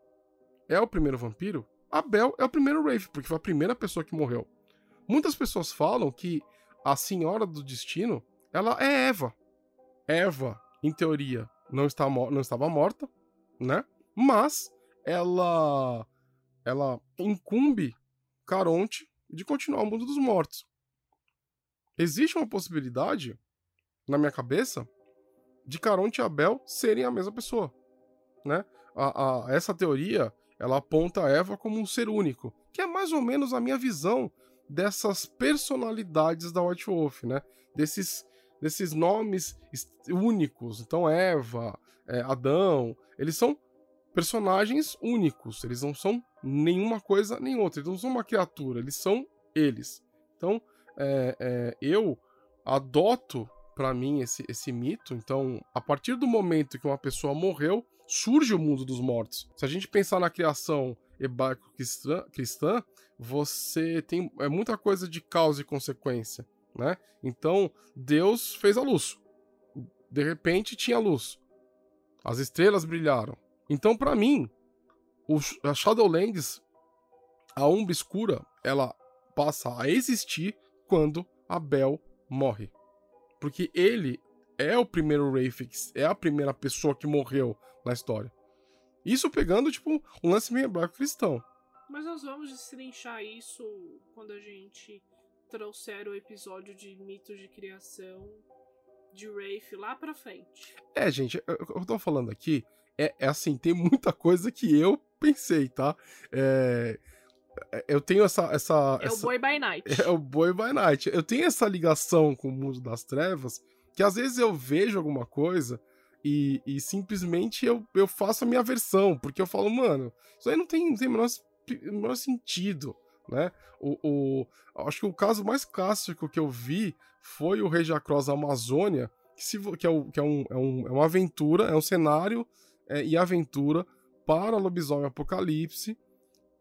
é o primeiro vampiro, Abel é o primeiro Wraith, porque foi a primeira pessoa que morreu. Muitas pessoas falam que a Senhora do Destino, ela é Eva. Eva, em teoria, não, está, não estava morta, né? Mas ela ela incumbe Caronte de continuar o mundo dos mortos. Existe uma possibilidade, na minha cabeça, de Caronte e Abel serem a mesma pessoa, né? A, a, essa teoria, ela aponta a Eva como um ser único, que é mais ou menos a minha visão dessas personalidades da White Wolf, né? Desses desses nomes únicos. Então, Eva, é, Adão, eles são personagens únicos. Eles não são nenhuma coisa nem outra. Eles não são uma criatura, eles são eles. Então, é, é, eu adoto para mim esse, esse mito. Então, a partir do momento que uma pessoa morreu, surge o mundo dos mortos. Se a gente pensar na criação hebraico-cristã, você tem é muita coisa de causa e consequência né? Então, Deus fez a luz. De repente tinha luz. As estrelas brilharam. Então, para mim, o, a Shadowlands, a Umbra Escura, ela passa a existir quando Abel morre. Porque ele é o primeiro Rafix, é a primeira pessoa que morreu na história. Isso pegando, tipo, um lance meio hebraico cristão. Mas nós vamos destrinchar isso quando a gente trouxeram o episódio de mitos de criação de Rafe lá pra frente. É, gente, eu, eu tô falando aqui, é, é, assim, tem muita coisa que eu pensei, tá? É, é eu tenho essa. essa é essa, o Boy by Night. É o Boy by Night. Eu tenho essa ligação com o mundo das trevas que às vezes eu vejo alguma coisa e, e simplesmente eu, eu faço a minha versão, porque eu falo, mano, isso aí não tem, não tem o menor, menor sentido né? O, o, acho que o caso mais clássico que eu vi foi o Rei Jacross Amazônia, que, se, que, é, o, que é, um, é, um, é uma aventura, é um cenário é, e aventura para Lobisomem Apocalipse,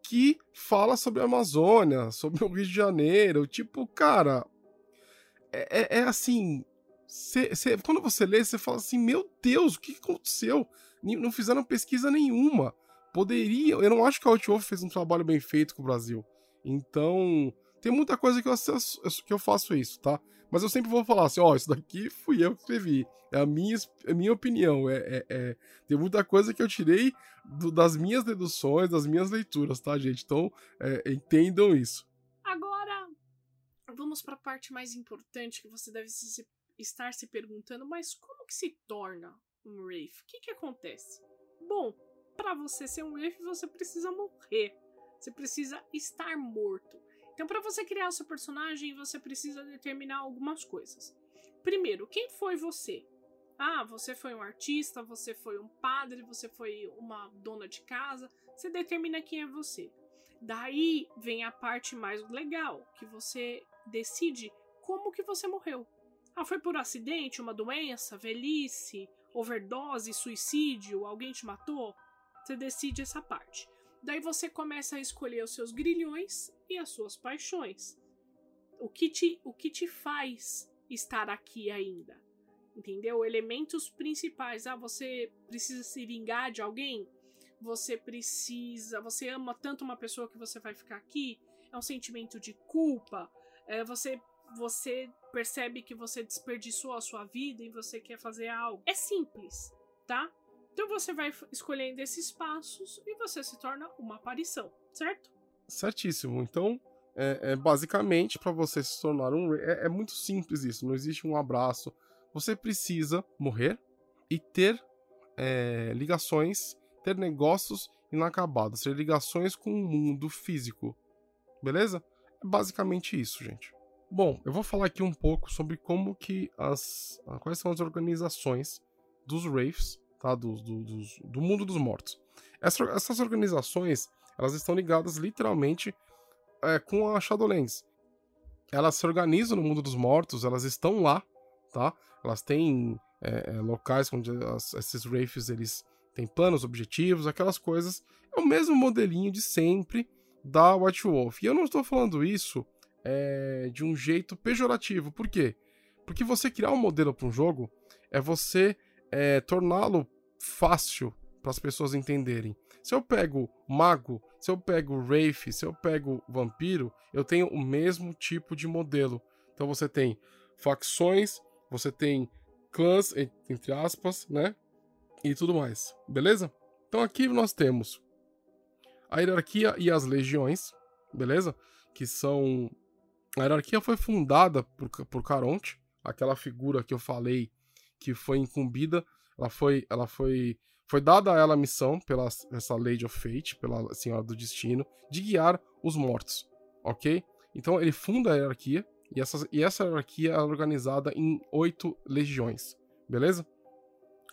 que fala sobre a Amazônia, sobre o Rio de Janeiro. Tipo, cara, é, é, é assim. Cê, cê, quando você lê, você fala assim: Meu Deus, o que aconteceu? Não fizeram pesquisa nenhuma. Poderia. Eu não acho que a Outwolf fez um trabalho bem feito com o Brasil. Então, tem muita coisa que eu, que eu faço isso, tá? Mas eu sempre vou falar assim, ó, oh, isso daqui fui eu que escrevi. É a minha, é a minha opinião. É, é, é, Tem muita coisa que eu tirei do, das minhas deduções, das minhas leituras, tá, gente? Então, é, entendam isso. Agora, vamos para a parte mais importante que você deve se, estar se perguntando, mas como que se torna um Wraith? O que que acontece? Bom, para você ser um Wraith, você precisa morrer. Você precisa estar morto. Então, para você criar seu personagem, você precisa determinar algumas coisas. Primeiro, quem foi você? Ah, você foi um artista, você foi um padre, você foi uma dona de casa. Você determina quem é você. Daí vem a parte mais legal, que você decide como que você morreu. Ah, foi por acidente, uma doença, velhice, overdose, suicídio, alguém te matou? Você decide essa parte. Daí você começa a escolher os seus grilhões e as suas paixões. O que te, o que te faz estar aqui ainda? Entendeu? Elementos principais. Ah, você precisa se vingar de alguém? Você precisa. Você ama tanto uma pessoa que você vai ficar aqui? É um sentimento de culpa? É, você você percebe que você desperdiçou a sua vida e você quer fazer algo. É simples, tá? Então você vai escolhendo esses passos e você se torna uma aparição, certo? Certíssimo. Então, é, é basicamente para você se tornar um é, é muito simples isso. Não existe um abraço. Você precisa morrer e ter é, ligações, ter negócios inacabados, ter ligações com o mundo físico. Beleza? É basicamente isso, gente. Bom, eu vou falar aqui um pouco sobre como que as. quais são as organizações dos Wraiths tá? do, do, do, do mundo dos mortos. Essa, essas organizações elas estão ligadas literalmente é, com a Shadowlands. Elas se organizam no mundo dos mortos, elas estão lá, tá? Elas têm é, locais onde as, esses Wraiths eles têm planos, objetivos, aquelas coisas. É o mesmo modelinho de sempre da White Wolf. E eu não estou falando isso é, de um jeito pejorativo. Por quê? Porque você criar um modelo para um jogo é você é, torná-lo fácil para as pessoas entenderem. Se eu pego mago, se eu pego wraith, se eu pego vampiro, eu tenho o mesmo tipo de modelo. Então você tem facções, você tem clãs, entre aspas, né? E tudo mais, beleza? Então aqui nós temos a hierarquia e as legiões, beleza? Que são. A hierarquia foi fundada por, por Caronte, aquela figura que eu falei que foi incumbida ela foi, ela foi, foi dada a ela a missão pela essa Lady of Fate, pela Senhora do Destino, de guiar os mortos, ok? Então ele funda a hierarquia e essa, e essa hierarquia é organizada em oito legiões, beleza?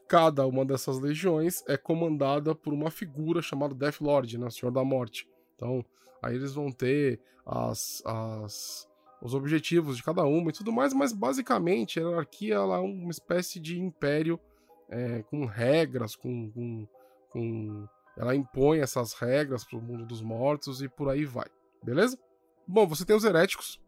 Cada uma dessas legiões é comandada por uma figura chamada Death Lord, né, Senhor da Morte. Então, aí eles vão ter as, as, os objetivos de cada uma e tudo mais, mas basicamente a hierarquia ela é uma espécie de império é, com regras, com, com, com, Ela impõe essas regras para o mundo dos mortos e por aí vai. Beleza? Bom, você tem os heréticos,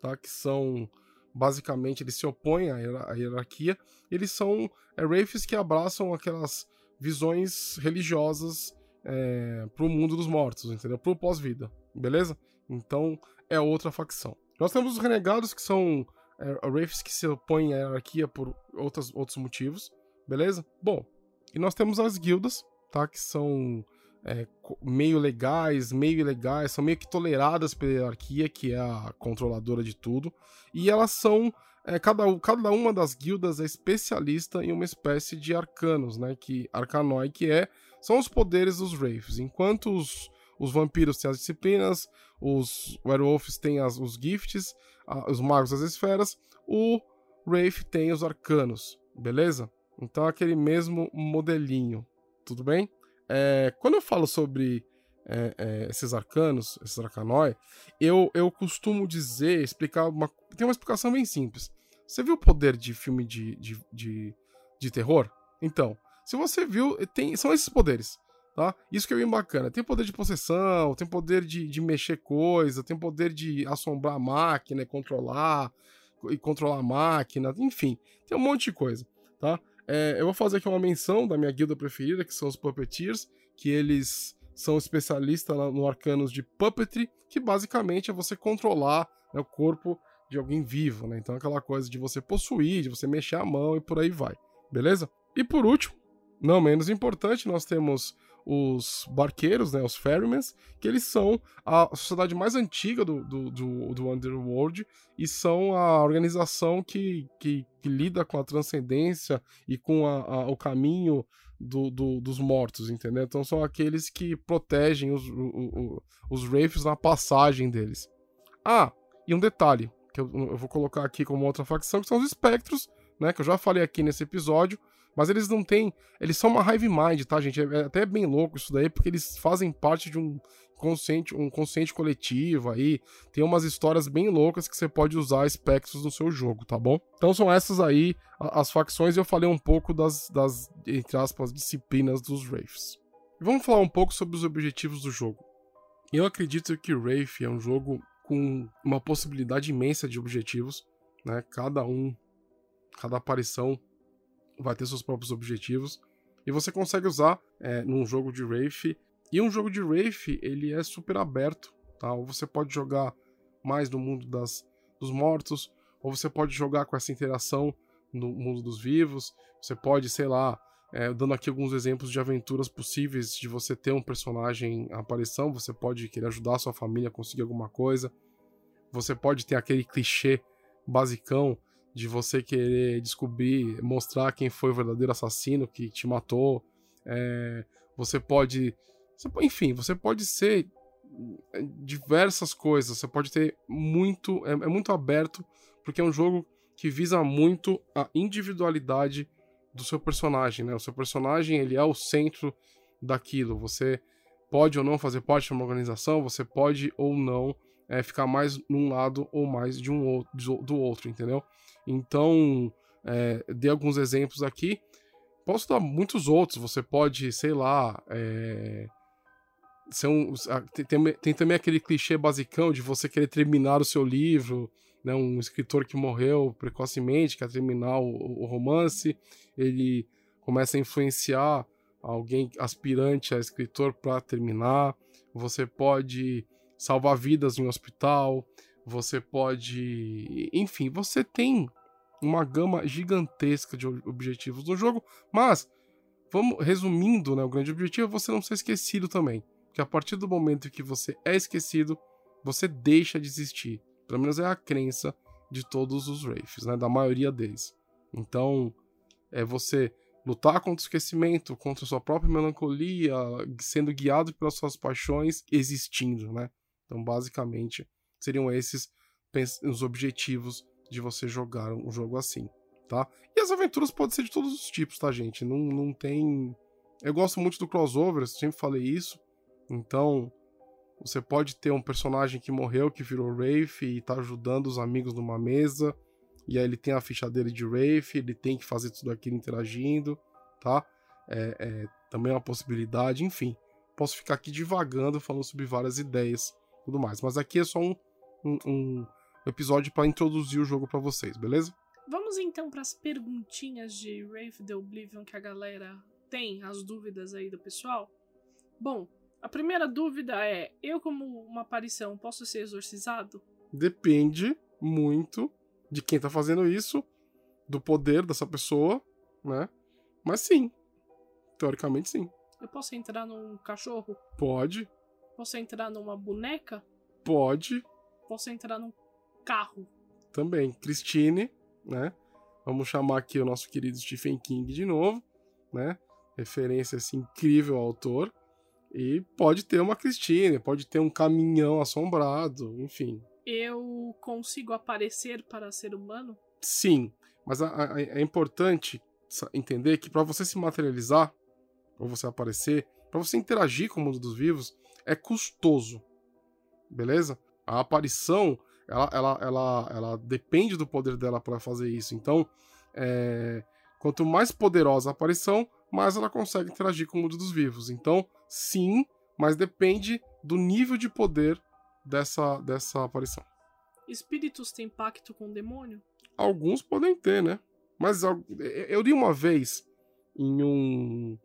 tá? Que são. Basicamente, eles se opõem à hierarquia. Eles são é, Wraiths que abraçam aquelas visões religiosas é, para o mundo dos mortos, entendeu? Para o pós-vida, beleza? Então é outra facção. Nós temos os renegados, que são é, Wraiths que se opõem à hierarquia por outros outros motivos beleza? Bom, e nós temos as guildas, tá? Que são é, meio legais, meio ilegais, são meio que toleradas pela hierarquia, que é a controladora de tudo. E elas são. É, cada, cada uma das guildas é especialista em uma espécie de arcanos, né? Que arcanoi, que é. São os poderes dos Wraiths. Enquanto os, os vampiros têm as disciplinas, os werewolves têm as, os gifts, a, os magos as esferas, o Wraith tem os arcanos, beleza? Então, aquele mesmo modelinho, tudo bem? É, quando eu falo sobre é, é, esses arcanos, esses arcanói, eu, eu costumo dizer, explicar uma. Tem uma explicação bem simples. Você viu o poder de filme de, de, de, de terror? Então, se você viu, tem, são esses poderes. Tá? Isso que é bem bacana. Tem poder de possessão, tem poder de, de mexer coisa, tem poder de assombrar a máquina, controlar e controlar a máquina, enfim, tem um monte de coisa, tá? É, eu vou fazer aqui uma menção da minha guilda preferida, que são os Puppeteers, que eles são especialistas no arcanos de Puppetry, que basicamente é você controlar né, o corpo de alguém vivo, né? Então aquela coisa de você possuir, de você mexer a mão e por aí vai, beleza? E por último, não menos importante, nós temos os barqueiros, né, os ferrymans, que eles são a sociedade mais antiga do, do, do, do Underworld e são a organização que, que, que lida com a transcendência e com a, a, o caminho do, do, dos mortos, entendeu? Então são aqueles que protegem os, o, os Wraiths na passagem deles. Ah, e um detalhe, que eu, eu vou colocar aqui como outra facção, que são os espectros, né, que eu já falei aqui nesse episódio, mas eles não têm. Eles são uma hive mind, tá, gente? É, é até bem louco isso daí, porque eles fazem parte de um consciente, um consciente coletivo aí. Tem umas histórias bem loucas que você pode usar espectros no seu jogo, tá bom? Então são essas aí as facções e eu falei um pouco das, das entre aspas, disciplinas dos Wraiths. Vamos falar um pouco sobre os objetivos do jogo. Eu acredito que Wraith é um jogo com uma possibilidade imensa de objetivos, né? Cada um, cada aparição vai ter seus próprios objetivos e você consegue usar é, num jogo de Wraith. E um jogo de Wraith ele é super aberto, tá? Ou você pode jogar mais no mundo das, dos mortos, ou você pode jogar com essa interação no mundo dos vivos. Você pode, sei lá, é, dando aqui alguns exemplos de aventuras possíveis de você ter um personagem em aparição, você pode querer ajudar a sua família a conseguir alguma coisa. Você pode ter aquele clichê basicão de você querer descobrir, mostrar quem foi o verdadeiro assassino que te matou. É, você pode. Enfim, você pode ser é, diversas coisas. Você pode ter muito. É, é muito aberto, porque é um jogo que visa muito a individualidade do seu personagem, né? O seu personagem, ele é o centro daquilo. Você pode ou não fazer parte de uma organização, você pode ou não é, ficar mais num lado ou mais de um do outro, entendeu? Então, é, dei alguns exemplos aqui. Posso dar muitos outros. Você pode, sei lá, é, ser um, tem, tem, também aquele clichê basicão de você querer terminar o seu livro, né, um escritor que morreu precocemente, quer terminar o, o romance, ele começa a influenciar alguém aspirante a escritor para terminar. Você pode salvar vidas em um hospital, você pode. Enfim, você tem uma gama gigantesca de objetivos no jogo, mas, vamos resumindo, né, o grande objetivo é você não ser esquecido também. Porque a partir do momento que você é esquecido, você deixa de existir. Pelo menos é a crença de todos os Wraiths, né? Da maioria deles. Então, é você lutar contra o esquecimento, contra a sua própria melancolia, sendo guiado pelas suas paixões, existindo, né? Então, basicamente, seriam esses os objetivos de você jogar um jogo assim, tá? E as aventuras podem ser de todos os tipos, tá, gente? Não, não tem... Eu gosto muito do crossover, sempre falei isso. Então, você pode ter um personagem que morreu, que virou Wraith e tá ajudando os amigos numa mesa. E aí ele tem a ficha dele de Wraith, ele tem que fazer tudo aquilo interagindo, tá? É, é também é uma possibilidade, enfim. Posso ficar aqui divagando, falando sobre várias ideias tudo mais. Mas aqui é só um, um, um episódio para introduzir o jogo para vocês, beleza? Vamos então para as perguntinhas de Wraith the Oblivion que a galera tem, as dúvidas aí do pessoal. Bom, a primeira dúvida é: eu, como uma aparição, posso ser exorcizado? Depende muito de quem tá fazendo isso, do poder dessa pessoa, né? Mas sim. Teoricamente, sim. Eu posso entrar num cachorro? Pode. Posso entrar numa boneca? Pode. Posso entrar num carro? Também. Christine, né? Vamos chamar aqui o nosso querido Stephen King de novo, né? Referência assim, incrível ao autor. E pode ter uma Christine, pode ter um caminhão assombrado, enfim. Eu consigo aparecer para ser humano? Sim, mas a, a, é importante entender que para você se materializar, ou você aparecer, para você interagir com o mundo dos vivos, é custoso. Beleza? A aparição, ela, ela, ela, ela depende do poder dela para fazer isso. Então, é, quanto mais poderosa a aparição, mais ela consegue interagir com o mundo dos vivos. Então, sim, mas depende do nível de poder dessa, dessa aparição. Espíritos têm pacto com o demônio? Alguns podem ter, né? Mas eu li uma vez em um.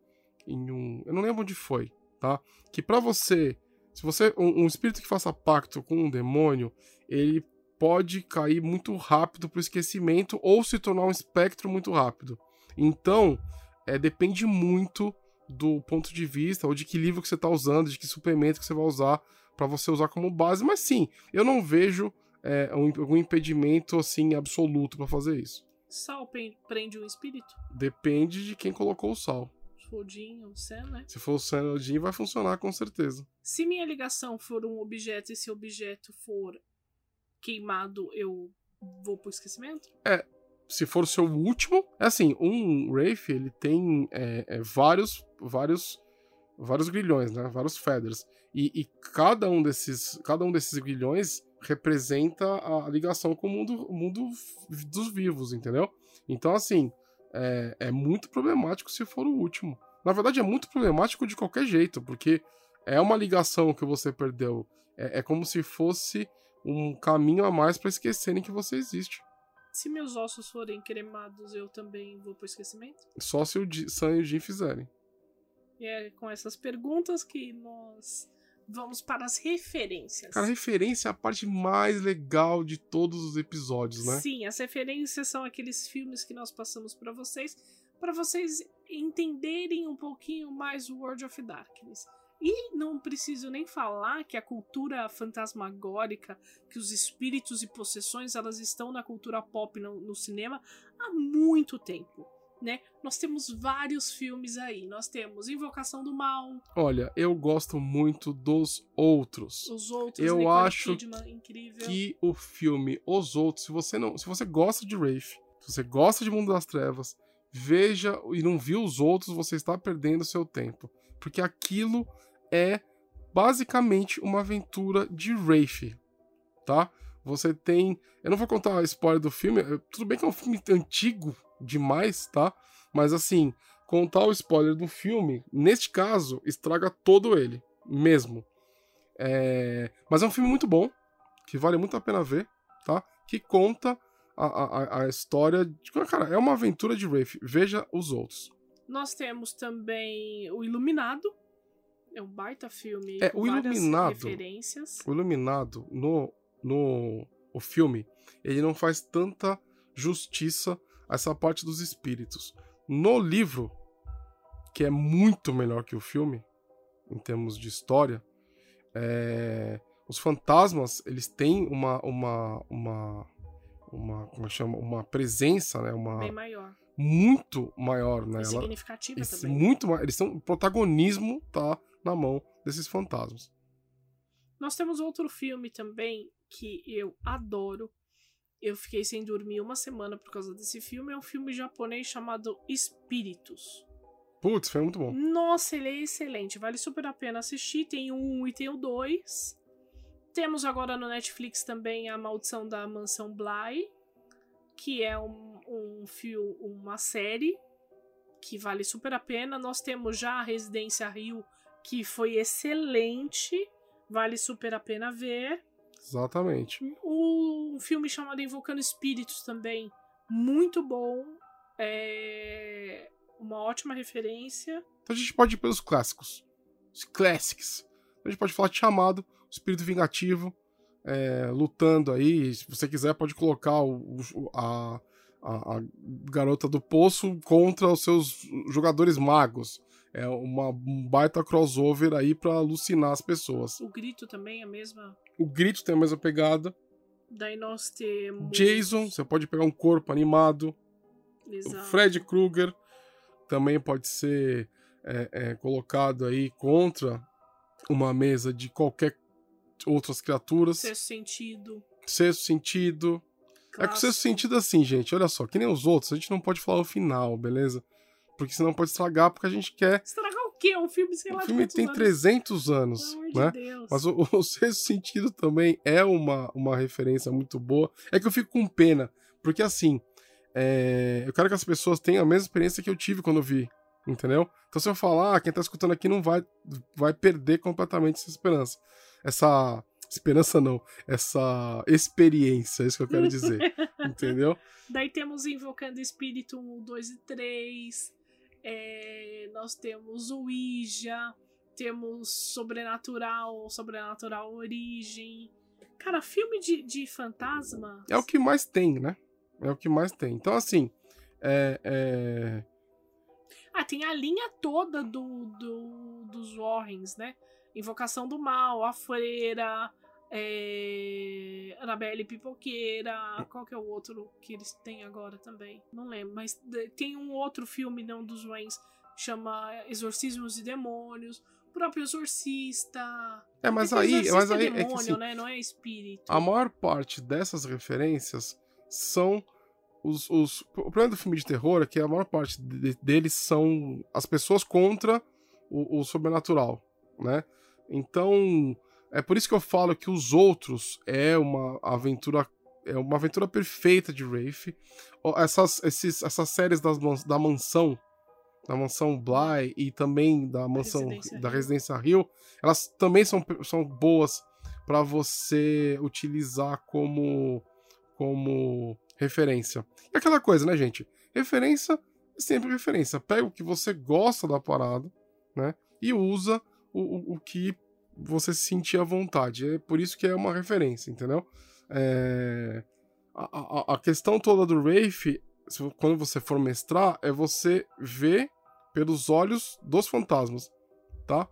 Em um. Eu não lembro onde foi, tá? Que para você. Se você. Um, um, espírito que faça pacto com um demônio, ele pode cair muito rápido pro esquecimento ou se tornar um espectro muito rápido. Então, é, depende muito do ponto de vista ou de que livro que você está usando, de que suplemento que você vai usar para você usar como base. Mas sim, eu não vejo é, um, algum impedimento assim absoluto para fazer isso. Sal prende um espírito? Depende de quem colocou o sal. Se for o Jin ou o Sen, né? Se for o Sen ou o Jin, vai funcionar com certeza. Se minha ligação for um objeto e esse objeto for queimado, eu vou pro esquecimento? É, se for o seu último, é assim, um Wraith, ele tem é, é, vários, vários, vários grilhões, né? Vários feathers. E, e, cada um desses, cada um desses grilhões representa a ligação com o mundo, o mundo dos vivos, entendeu? Então, assim, é, é muito problemático se for o último. Na verdade, é muito problemático de qualquer jeito, porque é uma ligação que você perdeu. É, é como se fosse um caminho a mais para esquecerem que você existe. Se meus ossos forem cremados, eu também vou pro esquecimento? Só se o Sam e o Jim fizerem. E é com essas perguntas que nós vamos para as referências. Cara, referência é a parte mais legal de todos os episódios, né? Sim, as referências são aqueles filmes que nós passamos para vocês, para vocês entenderem um pouquinho mais o World of Darkness. E não preciso nem falar que a cultura fantasmagórica, que os espíritos e possessões, elas estão na cultura pop no, no cinema há muito tempo. Né? Nós temos vários filmes aí. Nós temos Invocação do Mal. Olha, eu gosto muito dos outros. Os outros. Eu Nicole acho Kidman, que o filme Os Outros, se você não, se você gosta de Rafe, se você gosta de Mundo das Trevas, veja e não viu os outros, você está perdendo seu tempo, porque aquilo é basicamente uma aventura de Rafe, tá? Você tem. Eu não vou contar a spoiler do filme, tudo bem que é um filme antigo demais, tá? Mas assim, contar o spoiler do filme, neste caso, estraga todo ele, mesmo. É... Mas é um filme muito bom, que vale muito a pena ver, tá? Que conta a, a, a história. De... Cara, é uma aventura de Rafe. Veja os outros. Nós temos também o Iluminado, é um baita filme. É, o Iluminado. Referências. O Iluminado, no, no o filme, ele não faz tanta justiça essa parte dos espíritos. No livro, que é muito melhor que o filme, em termos de história, é, os fantasmas, eles têm uma. uma, uma uma, como chama, uma presença, né? Uma, Bem maior. Muito maior, né? E significativa Ela, também. Muito. Eles são. O protagonismo tá na mão desses fantasmas. Nós temos outro filme também que eu adoro. Eu fiquei sem dormir uma semana por causa desse filme. É um filme japonês chamado Espíritos. Putz, foi muito bom. Nossa, ele é excelente. Vale super a pena assistir. Tem o 1 e tem o 2. Temos agora no Netflix também A Maldição da Mansão Bly, que é um, um fio, uma série que vale super a pena. Nós temos já a Residência Rio, que foi excelente, vale super a pena ver. Exatamente. Um filme chamado Invocando Espíritos também, muito bom. É uma ótima referência. Então a gente pode ir pelos clássicos. Os classics. A gente pode falar de chamado, espírito vingativo, é, lutando aí. Se você quiser, pode colocar o, o, a, a, a, garota do poço contra os seus jogadores magos. É uma, um baita crossover aí para alucinar as pessoas. O grito também é a mesma. O grito tem a mesma pegada. Daí nós temos. Jason, você pode pegar um corpo animado. Exato. O Fred Krueger também pode ser é, é, colocado aí contra uma mesa de qualquer outras criaturas. Sexto sentido. Sexto sentido. Clássico. É que o sexto sentido assim, gente, olha só, que nem os outros, a gente não pode falar o final, beleza? Porque senão pode estragar, porque a gente quer. Estragar o quê? Um filme, sei lá, O filme tem anos. 300 anos, né? De Deus. Mas o, o sexto sentido também é uma, uma referência muito boa. É que eu fico com pena, porque assim, é, eu quero que as pessoas tenham a mesma experiência que eu tive quando eu vi, entendeu? Então se eu falar, quem tá escutando aqui não vai, vai perder completamente essa esperança. Essa. Esperança não, essa experiência, é isso que eu quero dizer. entendeu? Daí temos Invocando Espírito 1, 2 e 3. É, nós temos o Ouija. Temos Sobrenatural, Sobrenatural Origem. Cara, filme de, de fantasma. É o que mais tem, né? É o que mais tem. Então, assim. É, é... Ah, tem a linha toda do, do, dos Warrens, né? Invocação do Mal, A Freira, é... Annabelle Pipoqueira. Qual que é o outro que eles têm agora também? Não lembro. Mas tem um outro filme, não dos Warrens, chama Exorcismos e Demônios. O próprio Exorcista. É, mas aí. Mas aí é demônio, é que, assim, né? Não é espírito. A maior parte dessas referências são os, os, o problema do filme de terror é que a maior parte de, deles são as pessoas contra o, o, sobrenatural, né? Então é por isso que eu falo que os outros é uma aventura é uma aventura perfeita de Rafe. Essas, esses, essas séries das, da mansão da mansão Bly e também da mansão Residência da. Residência Hill, elas também são, são boas para você utilizar como como referência. E aquela coisa, né, gente? Referência é sempre referência. Pega o que você gosta da parada, né? E usa o, o, o que você se sentir à vontade. É por isso que é uma referência, entendeu? É... A, a, a questão toda do Rafe, quando você for mestrar, é você ver pelos olhos dos fantasmas, tá?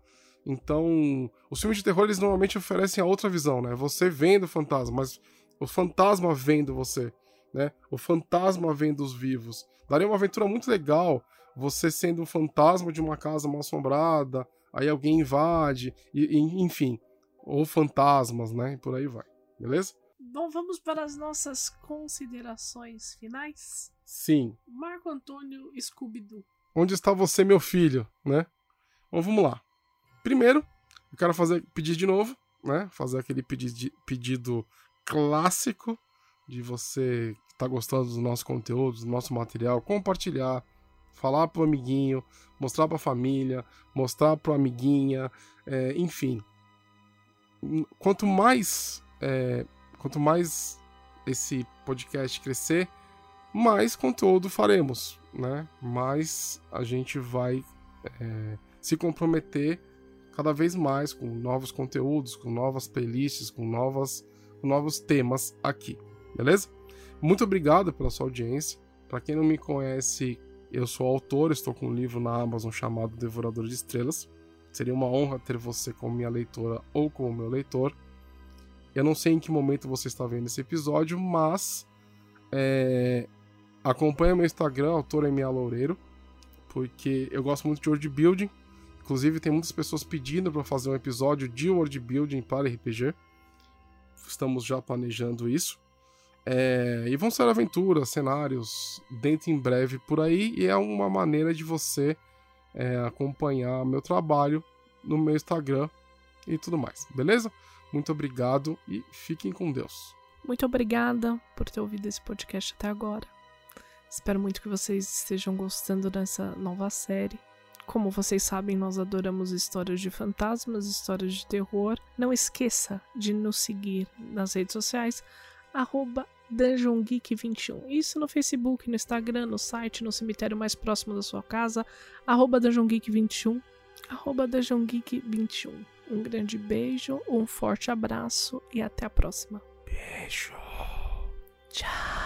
Então, os filmes de terror, eles normalmente oferecem a outra visão, né? Você vendo o fantasma, mas o fantasma vendo você, né? O fantasma vendo os vivos. Daria uma aventura muito legal você sendo um fantasma de uma casa mal assombrada, aí alguém invade, e, e- enfim. Ou fantasmas, né? E por aí vai. Beleza? Bom, vamos para as nossas considerações finais. Sim. Marco Antônio Scooby-Doo. Onde está você, meu filho, né? Bom, vamos lá. Primeiro, eu quero fazer pedir de novo, né? Fazer aquele pedi- pedido clássico de você que tá gostando do nosso conteúdo, do nosso material, compartilhar, falar pro amiguinho, mostrar pra família, mostrar pro amiguinha, é, enfim. Quanto mais, é, quanto mais esse podcast crescer, mais conteúdo faremos, né? Mais a gente vai é, se comprometer cada vez mais com novos conteúdos, com novas playlists, com, novas, com novos temas aqui, beleza? Muito obrigado pela sua audiência. Para quem não me conhece, eu sou autor, estou com um livro na Amazon chamado Devorador de Estrelas. Seria uma honra ter você como minha leitora ou como meu leitor. Eu não sei em que momento você está vendo esse episódio, mas é, acompanha meu Instagram, autor MA Loureiro, porque eu gosto muito de world building. Inclusive, tem muitas pessoas pedindo para fazer um episódio de world building para RPG. Estamos já planejando isso. É, e vão ser aventuras, cenários, dentro em breve por aí. E é uma maneira de você é, acompanhar meu trabalho no meu Instagram e tudo mais, beleza? Muito obrigado e fiquem com Deus. Muito obrigada por ter ouvido esse podcast até agora. Espero muito que vocês estejam gostando dessa nova série. Como vocês sabem, nós adoramos histórias de fantasmas, histórias de terror. Não esqueça de nos seguir nas redes sociais, arroba DungeonGeek21. Isso no Facebook, no Instagram, no site, no cemitério mais próximo da sua casa, arroba DungeonGeek21, arroba DungeonGeek21. Um grande beijo, um forte abraço e até a próxima. Beijo. Tchau.